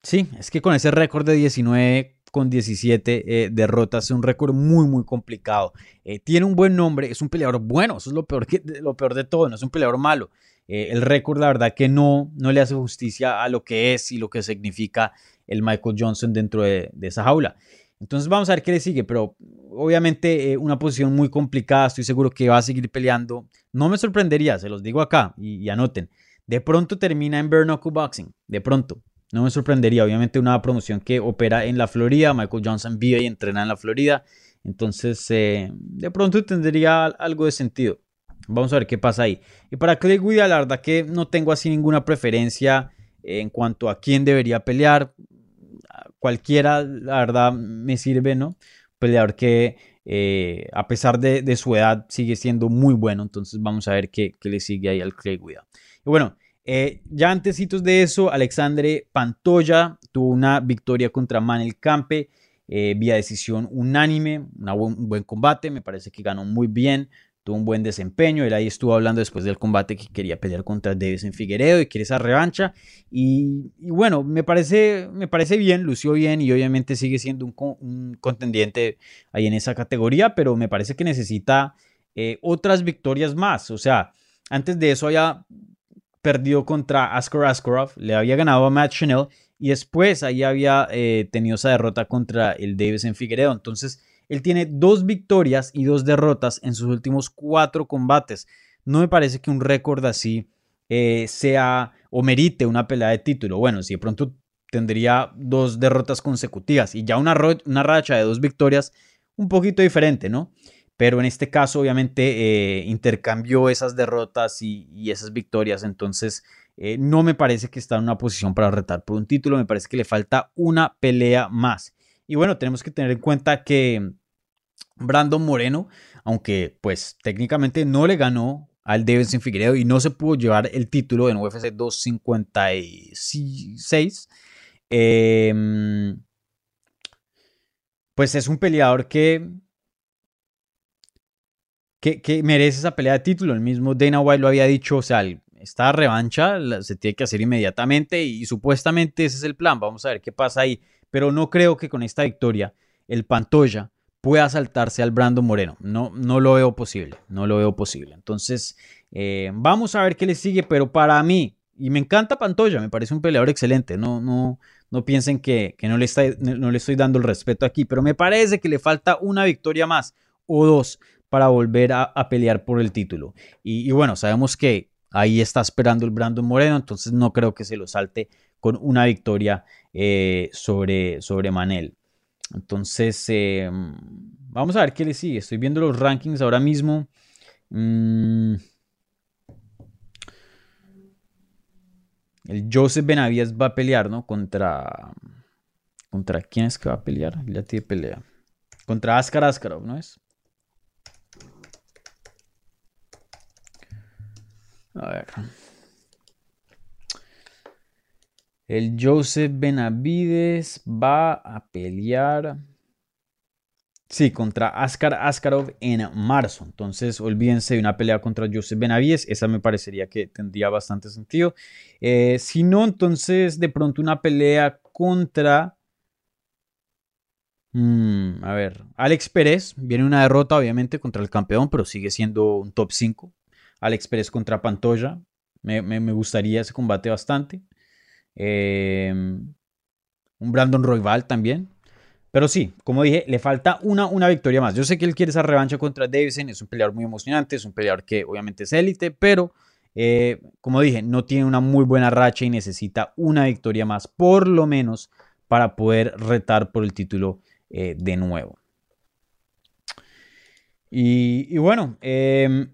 sí, es que con ese récord de 19 con 17 eh, derrotas, es un récord muy, muy complicado. Eh, tiene un buen nombre, es un peleador bueno, eso es lo peor, que, lo peor de todo, no es un peleador malo. el récord, la verdad, que no, no le hace justicia a lo que es y lo que significa el Michael Johnson dentro de, esa jaula. Entonces vamos a ver qué le sigue, pero obviamente eh, una posición muy complicada, estoy seguro que va a seguir peleando. No me sorprendería, se los digo acá y, anoten. De pronto termina en Bernoku Boxing, de pronto. No me sorprendería, obviamente una promoción que opera en la Florida, Michael Johnson vive y entrena en la Florida, entonces eh, de pronto tendría algo de sentido. Vamos a ver qué pasa ahí. Y para Clay Guida, la verdad que no tengo así ninguna preferencia en cuanto a quién debería pelear cualquiera, la verdad, me sirve, ¿no? Peleador que eh, a pesar de, su edad sigue siendo muy bueno, entonces vamos a ver qué, le sigue ahí al Clay Guida. Y bueno, eh, ya antesitos de eso, Alexandre Pantoya tuvo una victoria contra Manel Campe eh, vía decisión unánime, un buen combate, me parece que ganó muy bien, tuvo un buen desempeño. Él ahí estuvo hablando después del combate que quería pelear contra Davis en Figueredo y quiere esa revancha. Y, bueno, me parece, me parece bien, lució bien y obviamente sigue siendo un, contendiente ahí en esa categoría, pero me parece que necesita eh, otras victorias más. O sea, antes de eso había perdido contra Askar Askarov, le había ganado a Matt Chanel y después ahí había eh, tenido esa derrota contra el Davis en Figueredo. Entonces, él tiene dos victorias y dos derrotas en sus últimos cuatro combates. No me parece que un récord así eh, sea o merite una pelea de título. Bueno, si de pronto tendría dos derrotas consecutivas y ya una racha de dos victorias, un poquito diferente, ¿no? Pero en este caso, obviamente, eh, intercambió esas derrotas y, esas victorias. Entonces, eh, no me parece que está en una posición para retar por un título. Me parece que le falta una pelea más. Y bueno, tenemos que tener en cuenta que Brandon Moreno, aunque pues técnicamente no le ganó al Davidson Figueredo y no se pudo llevar el título en UFC 256. Em, pues es un peleador que, que, merece esa pelea de título. El mismo Dana White lo había dicho, o sea, esta revancha se tiene que hacer inmediatamente y, supuestamente ese es el plan. Vamos a ver qué pasa ahí. Pero no creo que con esta victoria el Pantoya pueda saltarse al Brando Moreno. No, no lo veo posible, no lo veo posible. Entonces, eh, vamos a ver qué le sigue, pero para mí, y me encanta Pantoya, me parece un peleador excelente, no, no, no piensen que, no, le está, no le estoy dando el respeto aquí, pero me parece que le falta una victoria más o dos para volver a, pelear por el título. Y, bueno, sabemos que ahí está esperando el Brandon Moreno, entonces no creo que se lo salte con una victoria eh, sobre, sobre Manel. Entonces, eh, vamos a ver qué le sigue. Estoy viendo los rankings ahora mismo. Mm. El Joseph Benavides va a pelear, ¿no? Contra. ¿Contra quién es que va a pelear? Ya tiene pelea. Contra Askar Askarov, ¿no es? A ver. El Joseph Benavides va a pelear. Sí, contra Askar Askarov en marzo. Entonces, olvídense de una pelea contra Joseph Benavides. Esa me parecería que tendría bastante sentido. Eh, si no, entonces de pronto una pelea contra Mm, a ver, Alex Pérez viene una derrota obviamente contra el campeón, pero sigue siendo un top 5. Alex Pérez contra Pantoya, me, gustaría ese combate bastante. Em, un Brandon Royval también. Pero sí, como dije, le falta una, una victoria más. Yo sé que él quiere esa revancha contra Davison, es un peleador muy emocionante, es un peleador que obviamente es élite, pero eh, como dije, no tiene una muy buena racha y necesita una victoria más, por lo menos, para poder retar por el título eh, de nuevo. Y, bueno, em,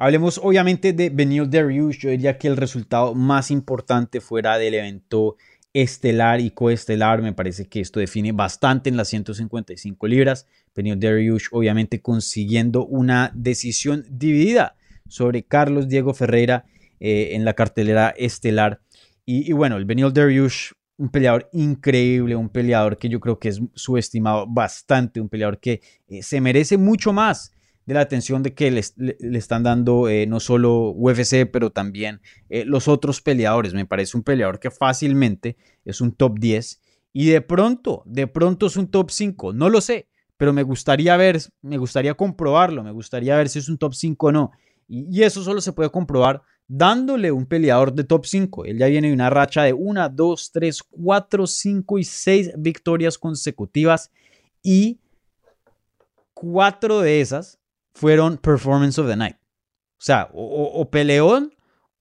hablemos obviamente de Benil Dariush. Yo diría que el resultado más importante fuera del evento estelar y coestelar, me parece que esto define bastante en las 155 libras. Benil Dariush obviamente consiguiendo una decisión dividida sobre Carlos Diego Ferreira eh, en la cartelera estelar. Y, bueno, el Benil Dariush un peleador increíble, un peleador que yo creo que es subestimado bastante, un peleador que eh, se merece mucho más de la atención de que le, están dando eh, no solo UFC, pero también eh, los otros peleadores. Me parece un peleador que fácilmente es un top 10 y de pronto, de pronto es un top 5, no lo sé, pero me gustaría ver, me gustaría comprobarlo, me gustaría ver si es un top 5 o no. y eso solo se puede comprobar dándole un peleador de top 5. Él ya viene de una racha de 1, 2, 3, 4, 5 y 6 victorias consecutivas y cuatro de esas fueron Performance of the Night. O sea, o, peleón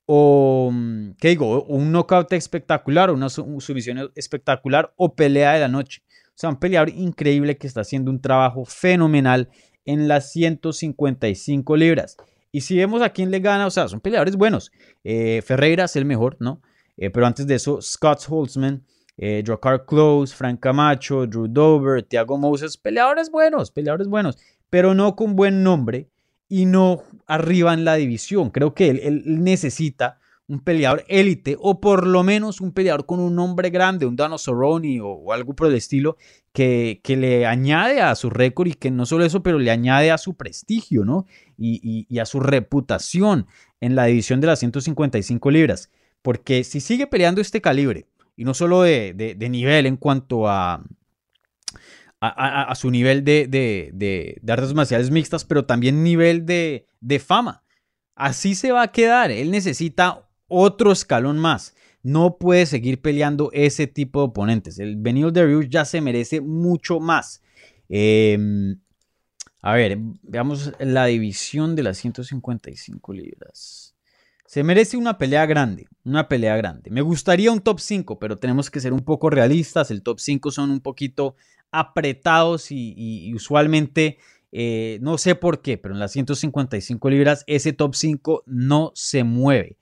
o, ¿qué digo? un knockout espectacular, una sumisión espectacular o pelea de la noche. O sea, un peleador increíble que está haciendo un trabajo fenomenal en las 155 libras. Y si vemos a quién le gana, o sea, son peleadores buenos. Eh, Ferreira es el mejor, ¿no? Eh, pero antes de eso, Scott Holtzman, eh, Dracar Close, Frank Camacho, Drew Dover, Thiago Moses, peleadores buenos, peleadores buenos, pero no con buen nombre y no arriba en la división. Creo que él necesita un peleador élite o por lo menos un peleador con un nombre grande, un Dano Cerrone o, algo por el estilo que, que, le añade a su récord y que no solo eso, pero le añade a su prestigio, ¿no? Y, a su reputación en la división de las 155 libras. Porque si sigue peleando este calibre, y no solo de, nivel en cuanto a, a, su nivel de, de, artes marciales mixtas, pero también nivel de, fama. Así se va a quedar. Él necesita otro escalón más. No puede seguir peleando ese tipo de oponentes. El Benil Dariush ya se merece mucho más. Em, a ver, veamos la división de las 155 libras. Se merece una pelea grande, una pelea grande. Me gustaría un top 5, pero tenemos que ser un poco realistas. El top 5 son un poquito apretados y, usualmente, eh, no sé por qué, pero en las 155 libras ese top 5 no se mueve.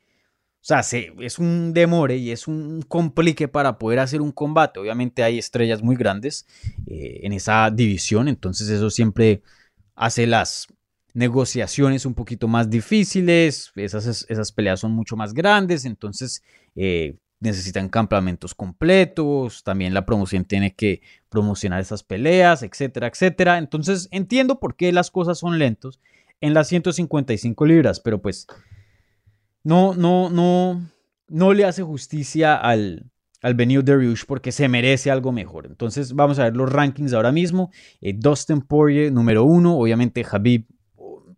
O sea, es un demore y es un complique para poder hacer un combate. Obviamente hay estrellas muy grandes eh, en esa división, entonces eso siempre hace las negociaciones un poquito más difíciles, esas, esas peleas son mucho más grandes, entonces eh, necesitan campamentos completos, también la promoción tiene que promocionar esas peleas, etcétera, etcétera. Entonces entiendo por qué las cosas son lentos en las 155 libras, pero pues no, no, no, no le hace justicia al, al Benio Dariush porque se merece algo mejor. Entonces vamos a ver los rankings ahora mismo. Eh, Dustin Poirier número uno, obviamente Habib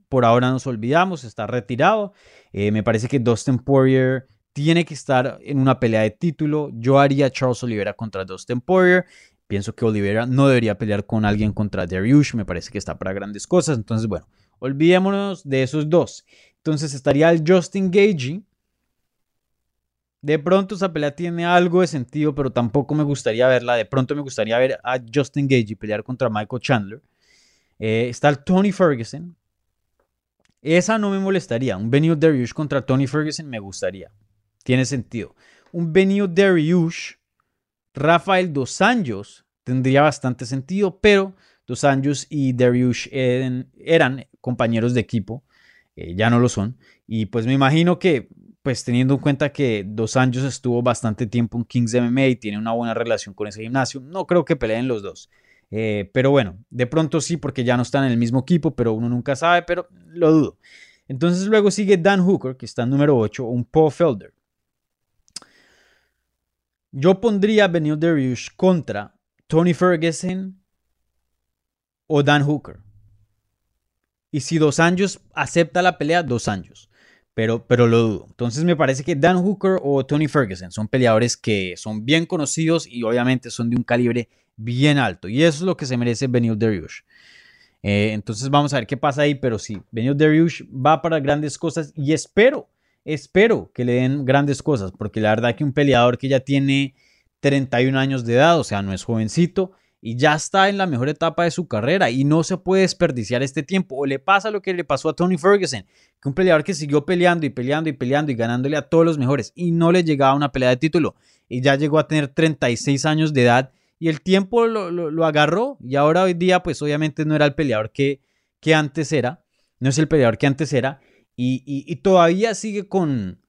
por ahora nos olvidamos, está retirado. Eh, me parece que Dustin Poirier tiene que estar en una pelea de título. Yo haría Charles Oliveira contra Dustin Poirier. Pienso que Oliveira no debería pelear con alguien contra Dariush. Me parece que está para grandes cosas. Entonces, bueno, olvidémonos de esos dos. Entonces estaría el Justin Gagey. De pronto esa pelea tiene algo de sentido, pero tampoco me gustaría verla. De pronto me gustaría ver a Justin Gagey pelear contra Michael Chandler. Eh, está el Tony Ferguson. Esa no me molestaría. Un Benio Dariush contra Tony Ferguson me gustaría. Tiene sentido. Un Benio Dariush, Rafael Dos Anjos tendría bastante sentido, pero Dos Anjos y Dariush eran compañeros de equipo eh, ya no lo son. Y pues me imagino que, pues teniendo en cuenta que Dos Anjos estuvo bastante tiempo en Kings MMA y tiene una buena relación con ese gimnasio, no creo que peleen los dos. Eh, pero bueno, de pronto sí, porque ya no están en el mismo equipo, pero uno nunca sabe, pero lo dudo. Entonces luego sigue Dan Hooker, que está en número 8, un Paul Felder. Yo pondría a Benil Dariush contra Tony Ferguson o Dan Hooker. Y si Dos años acepta la pelea, Dos años. Pero, pero lo dudo. Entonces me parece que Dan Hooker o Tony Ferguson son peleadores que son bien conocidos y obviamente son de un calibre bien alto. Y eso es lo que se merece Benil Dariush. Eh, entonces vamos a ver qué pasa ahí. Pero sí, Benil Dariush va para grandes cosas y espero, espero que le den grandes cosas. Porque la verdad que un peleador que ya tiene 31 años de edad, o sea, no es jovencito, y ya está en la mejor etapa de su carrera y no se puede desperdiciar este tiempo. O le pasa lo que le pasó a Tony Ferguson, que un peleador que siguió peleando y peleando y peleando y ganándole a todos los mejores y no le llegaba una pelea de título y ya llegó a tener 36 años de edad y el tiempo lo, agarró y ahora hoy día pues obviamente no era el peleador que, que antes era, no es el peleador que antes era y todavía sigue con,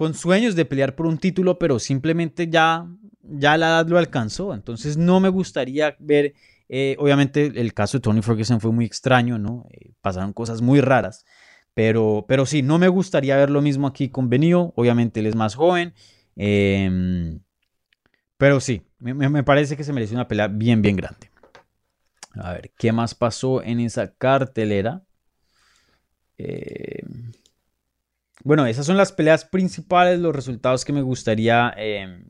con sueños de pelear por un título, pero simplemente ya, ya la edad lo alcanzó. Entonces no me gustaría ver, eh, obviamente el caso de Tony Ferguson fue muy extraño, ¿no? Eh, pasaron cosas muy raras, pero, pero sí, no me gustaría ver lo mismo aquí con Benio, obviamente él es más joven, em, pero sí, me, me, parece que se merece una pelea bien, bien grande. A ver, ¿qué más pasó en esa cartelera? Eh, bueno, esas son las peleas principales, los resultados que me gustaría, em,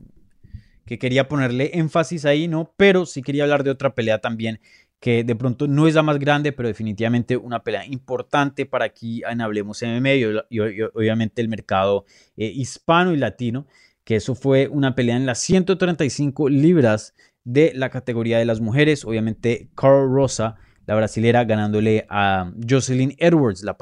que quería ponerle énfasis ahí, ¿no? Pero sí quería hablar de otra pelea también que de pronto no es la más grande, pero definitivamente una pelea importante para aquí en Hablemos MMA y, obviamente el mercado eh, hispano y latino, que eso fue una pelea en las 135 libras de la categoría de las mujeres, obviamente Carl Rosa la brasilera ganándole a Jocelyn Edwards, la,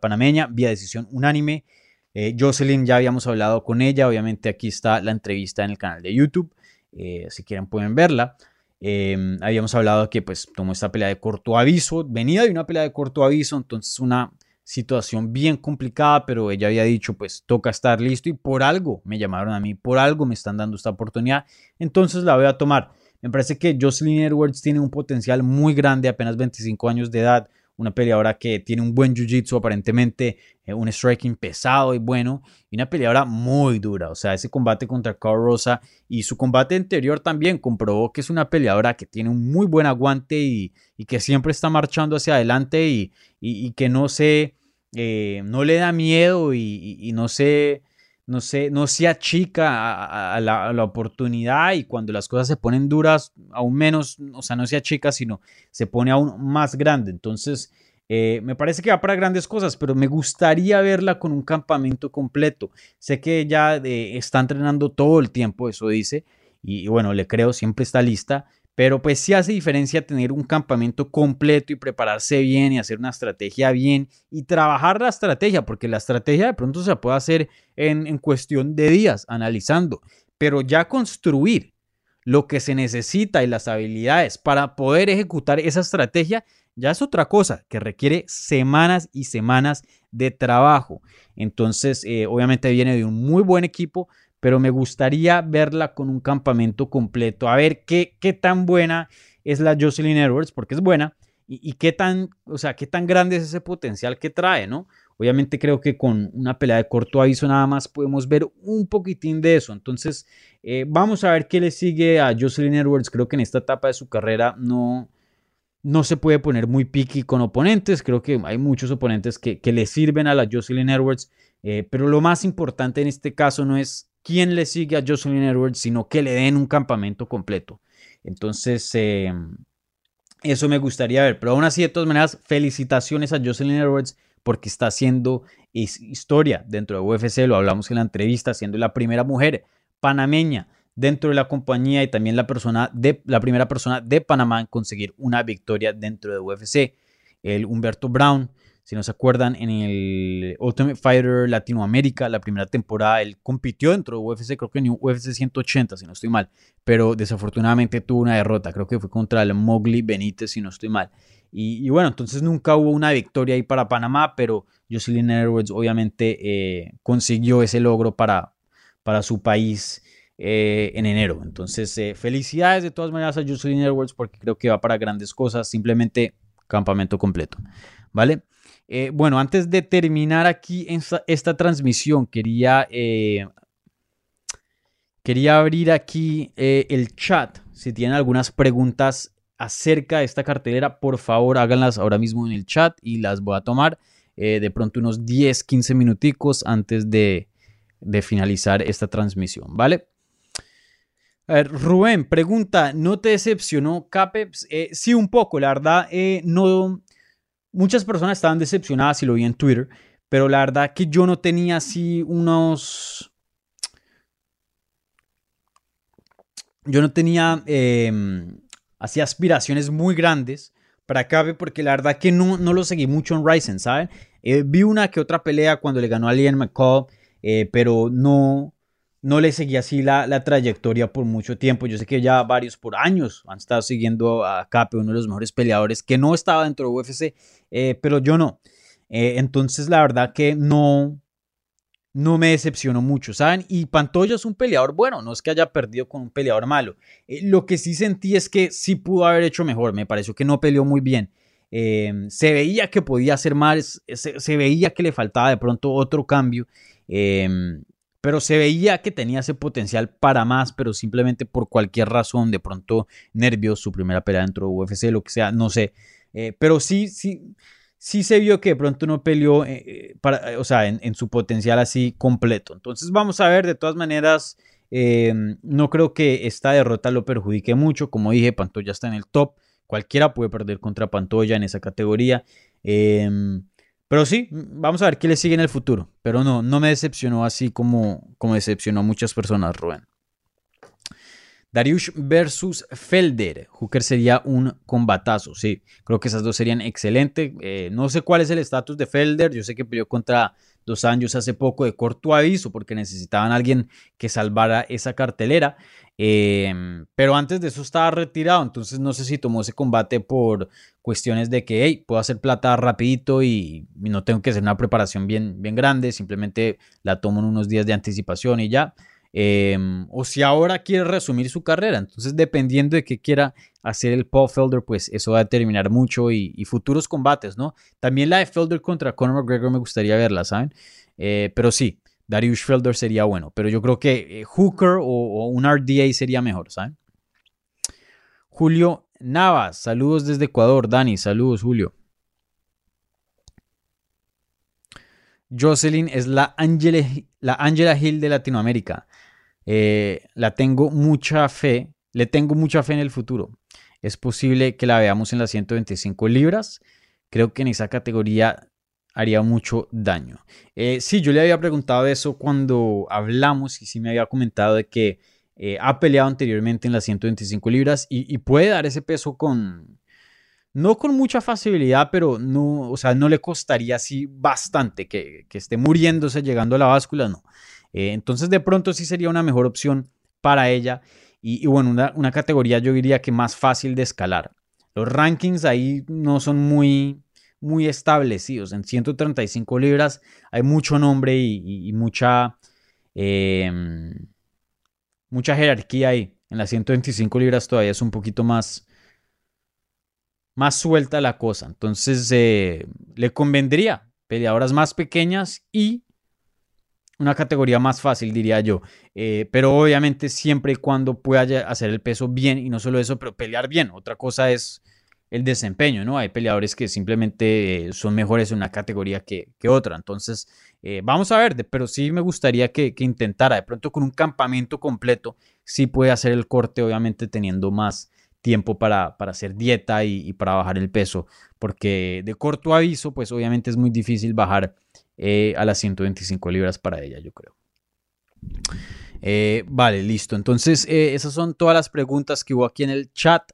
panameña, vía decisión unánime. Eh, Jocelyn ya habíamos hablado con ella, obviamente aquí está la entrevista en el canal de YouTube, eh, si quieren pueden verla. Em, habíamos hablado que pues tomó esta pelea de corto aviso, venía de una pelea de corto aviso, entonces una situación bien complicada, pero ella había dicho pues toca estar listo y por algo me llamaron a mí, por algo me están dando esta oportunidad, entonces la voy a tomar. Me parece que Jocelyn Edwards tiene un potencial muy grande, apenas 25 años de edad, una peleadora que tiene un buen jiu-jitsu aparentemente, eh, un striking pesado y bueno, y una peleadora muy dura. O sea, ese combate contra Carl Rosa y su combate anterior también comprobó que es una peleadora que tiene un muy buen aguante y, que siempre está marchando hacia adelante y, que no se, eh, no le da miedo y, no se no se, no se achica a, la, oportunidad y cuando las cosas se ponen duras, aún menos, o sea, no se achica, sino se pone aún más grande. Entonces, eh, me parece que va para grandes cosas, pero me gustaría verla con un campamento completo. Sé que ella eh, está entrenando todo el tiempo, eso dice, y bueno, le creo, siempre está lista, pero pues sí hace diferencia tener un campamento completo y prepararse bien y hacer una estrategia bien y trabajar la estrategia, porque la estrategia de pronto se puede hacer en, en cuestión de días, analizando, pero ya construir lo que se necesita y las habilidades para poder ejecutar esa estrategia ya es otra cosa que requiere semanas y semanas de trabajo. Entonces, eh, obviamente viene de un muy buen equipo, pero me gustaría verla con un campamento completo, a ver qué, qué tan buena es la Jocelyn Edwards, porque es buena, y, qué tan, o sea, qué tan grande es ese potencial que trae, ¿no? Obviamente creo que con una pelea de corto aviso nada más podemos ver un poquitín de eso. Entonces, eh, vamos a ver qué le sigue a Jocelyn Edwards. Creo que en esta etapa de su carrera no, no se puede poner muy picky con oponentes. Creo que hay muchos oponentes que, que le sirven a la Jocelyn Edwards. Eh, pero lo más importante en este caso no es quién le sigue a Jocelyn Edwards, sino que le den un campamento completo. Entonces, em, eso me gustaría ver. Pero aún así, de todas maneras, felicitaciones a Jocelyn Edwards porque está haciendo historia dentro de UFC. Lo hablamos en la entrevista, siendo la primera mujer panameña dentro de la compañía y también la, persona de, la primera persona de Panamá en conseguir una victoria dentro de UFC. El Humberto Brown si no se acuerdan, en el Ultimate Fighter Latinoamérica, la primera temporada, él compitió dentro de UFC, creo que en UFC 180, si no estoy mal, pero desafortunadamente tuvo una derrota, creo que fue contra el Mowgli Benítez, si no estoy mal. Y, bueno, entonces nunca hubo una victoria ahí para Panamá, pero Jocelyn Edwards obviamente eh, consiguió ese logro para, para su país eh, en enero. Entonces, eh, felicidades de todas maneras a Jocelyn Edwards porque creo que va para grandes cosas, simplemente campamento completo. ¿Vale? Eh, bueno, antes de terminar aquí esta, transmisión, quería, eh, quería abrir aquí eh, el chat. si tienen algunas preguntas acerca de esta cartelera, por favor háganlas ahora mismo en el chat y las voy a tomar de pronto unos 10, 15 minuticos antes de, finalizar esta transmisión, ¿vale? A ver, Rubén, pregunta, ¿no te decepcionó Capeps? Eh, sí, un poco, la verdad, no... Muchas personas estaban decepcionadas y lo vi en Twitter, pero la verdad que yo no tenía así unos... Yo no tenía em, así aspiraciones muy grandes para Cape porque la verdad que no, no lo seguí mucho en Ryzen, ¿saben? Eh, vi una que otra pelea cuando le ganó a Liam McCall, eh, pero no, no le seguí así la, la, trayectoria por mucho tiempo. Yo sé que ya varios por años han estado siguiendo a Cape, uno de los mejores peleadores que no estaba dentro de UFC, eh, pero yo no. entonces la verdad que no, no me decepcionó mucho, ¿saben? Y Pantoya es un peleador bueno, no es que haya perdido con un peleador malo. lo que sí sentí es que sí pudo haber hecho mejor, me pareció que no peleó muy bien. Se veía que podía hacer más, se, veía que le faltaba de pronto otro cambio, pero se veía que tenía ese potencial para más, pero simplemente por cualquier razón, de pronto nervios, su primera pelea dentro de UFC, lo que sea, no sé. Eh, pero sí, sí, sí se vio que de pronto no peleó, eh, eh, para, o sea, en, su potencial así completo. Entonces vamos a ver, de todas maneras, em, no creo que esta derrota lo perjudique mucho. Como dije, Pantoya está en el top. Cualquiera puede perder contra Pantoya en esa categoría. Em, pero sí, vamos a ver qué le sigue en el futuro. Pero no, no me decepcionó así como, como decepcionó a muchas personas, Rubén. Dariush versus Felder. Hooker sería un combatazo, sí. Creo que esas dos serían excelentes. Eh, no sé cuál es el estatus de Felder. Yo sé que peleó contra Dos Años hace poco de corto aviso porque necesitaban a alguien que salvara esa cartelera. Em, pero antes de eso estaba retirado, entonces no sé si tomó ese combate por cuestiones de que, hey, puedo hacer plata rapidito y, no tengo que hacer una preparación bien, bien grande, simplemente la tomo en unos días de anticipación y ya. Em, o si ahora quiere resumir su carrera, entonces dependiendo de qué quiera hacer el Paul Felder, pues eso va a determinar mucho y, futuros combates, ¿no? También la de Felder contra Conor McGregor me gustaría verla, ¿saben? Eh, pero sí, Darius Felder sería bueno, pero yo creo que eh, Hooker o, un RDA sería mejor, ¿saben? Julio Navas, saludos desde Ecuador. Dani, saludos, Julio. Jocelyn es la Angela, la Angela Hill de Latinoamérica. Eh, la tengo mucha fe, le tengo mucha fe en el futuro. Es posible que la veamos en las 125 libras. Creo que en esa categoría haría mucho daño. Eh, sí, yo le había preguntado eso cuando hablamos y sí me había comentado de que eh, ha peleado anteriormente en las 125 libras y, puede dar ese peso con, no con mucha facilidad, pero no, o sea, no le costaría así bastante que, esté muriéndose llegando a la báscula, no. Eh, entonces de pronto sí sería una mejor opción para ella y, bueno, una, una, categoría yo diría que más fácil de escalar. Los rankings ahí no son muy, muy establecidos. En 135 libras hay mucho nombre y, mucha, em, mucha jerarquía ahí. En las 125 libras todavía es un poquito más, más suelta la cosa. Entonces eh, le convendría peleadoras más pequeñas y una categoría más fácil, diría yo. Eh, pero obviamente siempre y cuando pueda hacer el peso bien y no solo eso, pero pelear bien. Otra cosa es el desempeño, ¿no? Hay peleadores que simplemente eh, son mejores en una categoría que, otra. Entonces, eh, vamos a ver, pero sí me gustaría que, intentara, de pronto con un campamento completo, sí puede hacer el corte, obviamente teniendo más tiempo para, para hacer dieta y, para bajar el peso, porque de corto aviso, pues obviamente es muy difícil bajar eh, a las 125 libras para ella, yo creo. vale, listo. Entonces, esas son todas las preguntas que hubo aquí en el chat.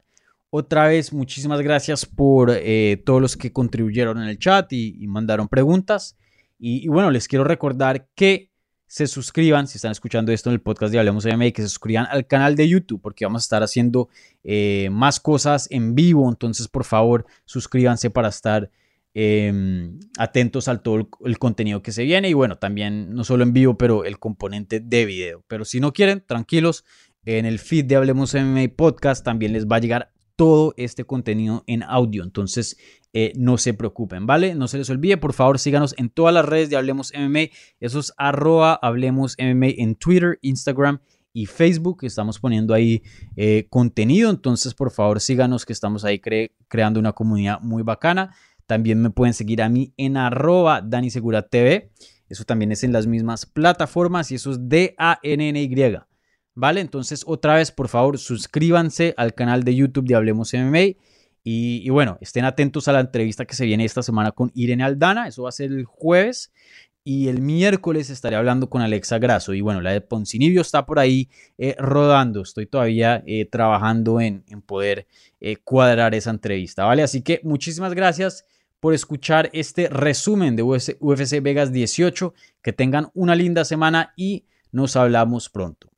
Otra vez, muchísimas gracias por eh, todos los que contribuyeron en el chat y, mandaron preguntas. Y, bueno, les quiero recordar que se suscriban, si están escuchando esto en el podcast de Hablemos MMA, que se suscriban al canal de YouTube, porque vamos a estar haciendo eh, más cosas en vivo. Entonces, por favor, suscríbanse para estar em, atentos al todo el, contenido que se viene. Y bueno, también no solo en vivo, pero el componente de video. Pero si no quieren, tranquilos. En el feed de Hablemos MMA Podcast también les va a llegar todo este contenido en audio. Entonces, eh, no se preocupen, ¿vale? No se les olvide, por favor, síganos en todas las redes de Hablemos MMA. Eso es arroba Hablemos MMA en Twitter, Instagram y Facebook. Estamos poniendo ahí eh, contenido, entonces por favor síganos que estamos ahí creando una comunidad muy bacana. También me pueden seguir a mí en arroba TV. Eso también es en las mismas plataformas y eso es D-A-N-N-Y. ¿Vale? Entonces otra vez por favor suscríbanse al canal de YouTube de Hablemos MMA. Y, bueno, estén atentos a la entrevista que se viene esta semana con Irene Aldana. Eso va a ser el jueves. Y el miércoles estaré hablando con Alexa Grasso. Y bueno, la de Poncinibio está por ahí eh, rodando. Estoy todavía eh, trabajando en, poder eh, cuadrar esa entrevista. ¿Vale? Así que muchísimas gracias por escuchar este resumen de UFC Vegas 18. Que tengan una linda semana y nos hablamos pronto.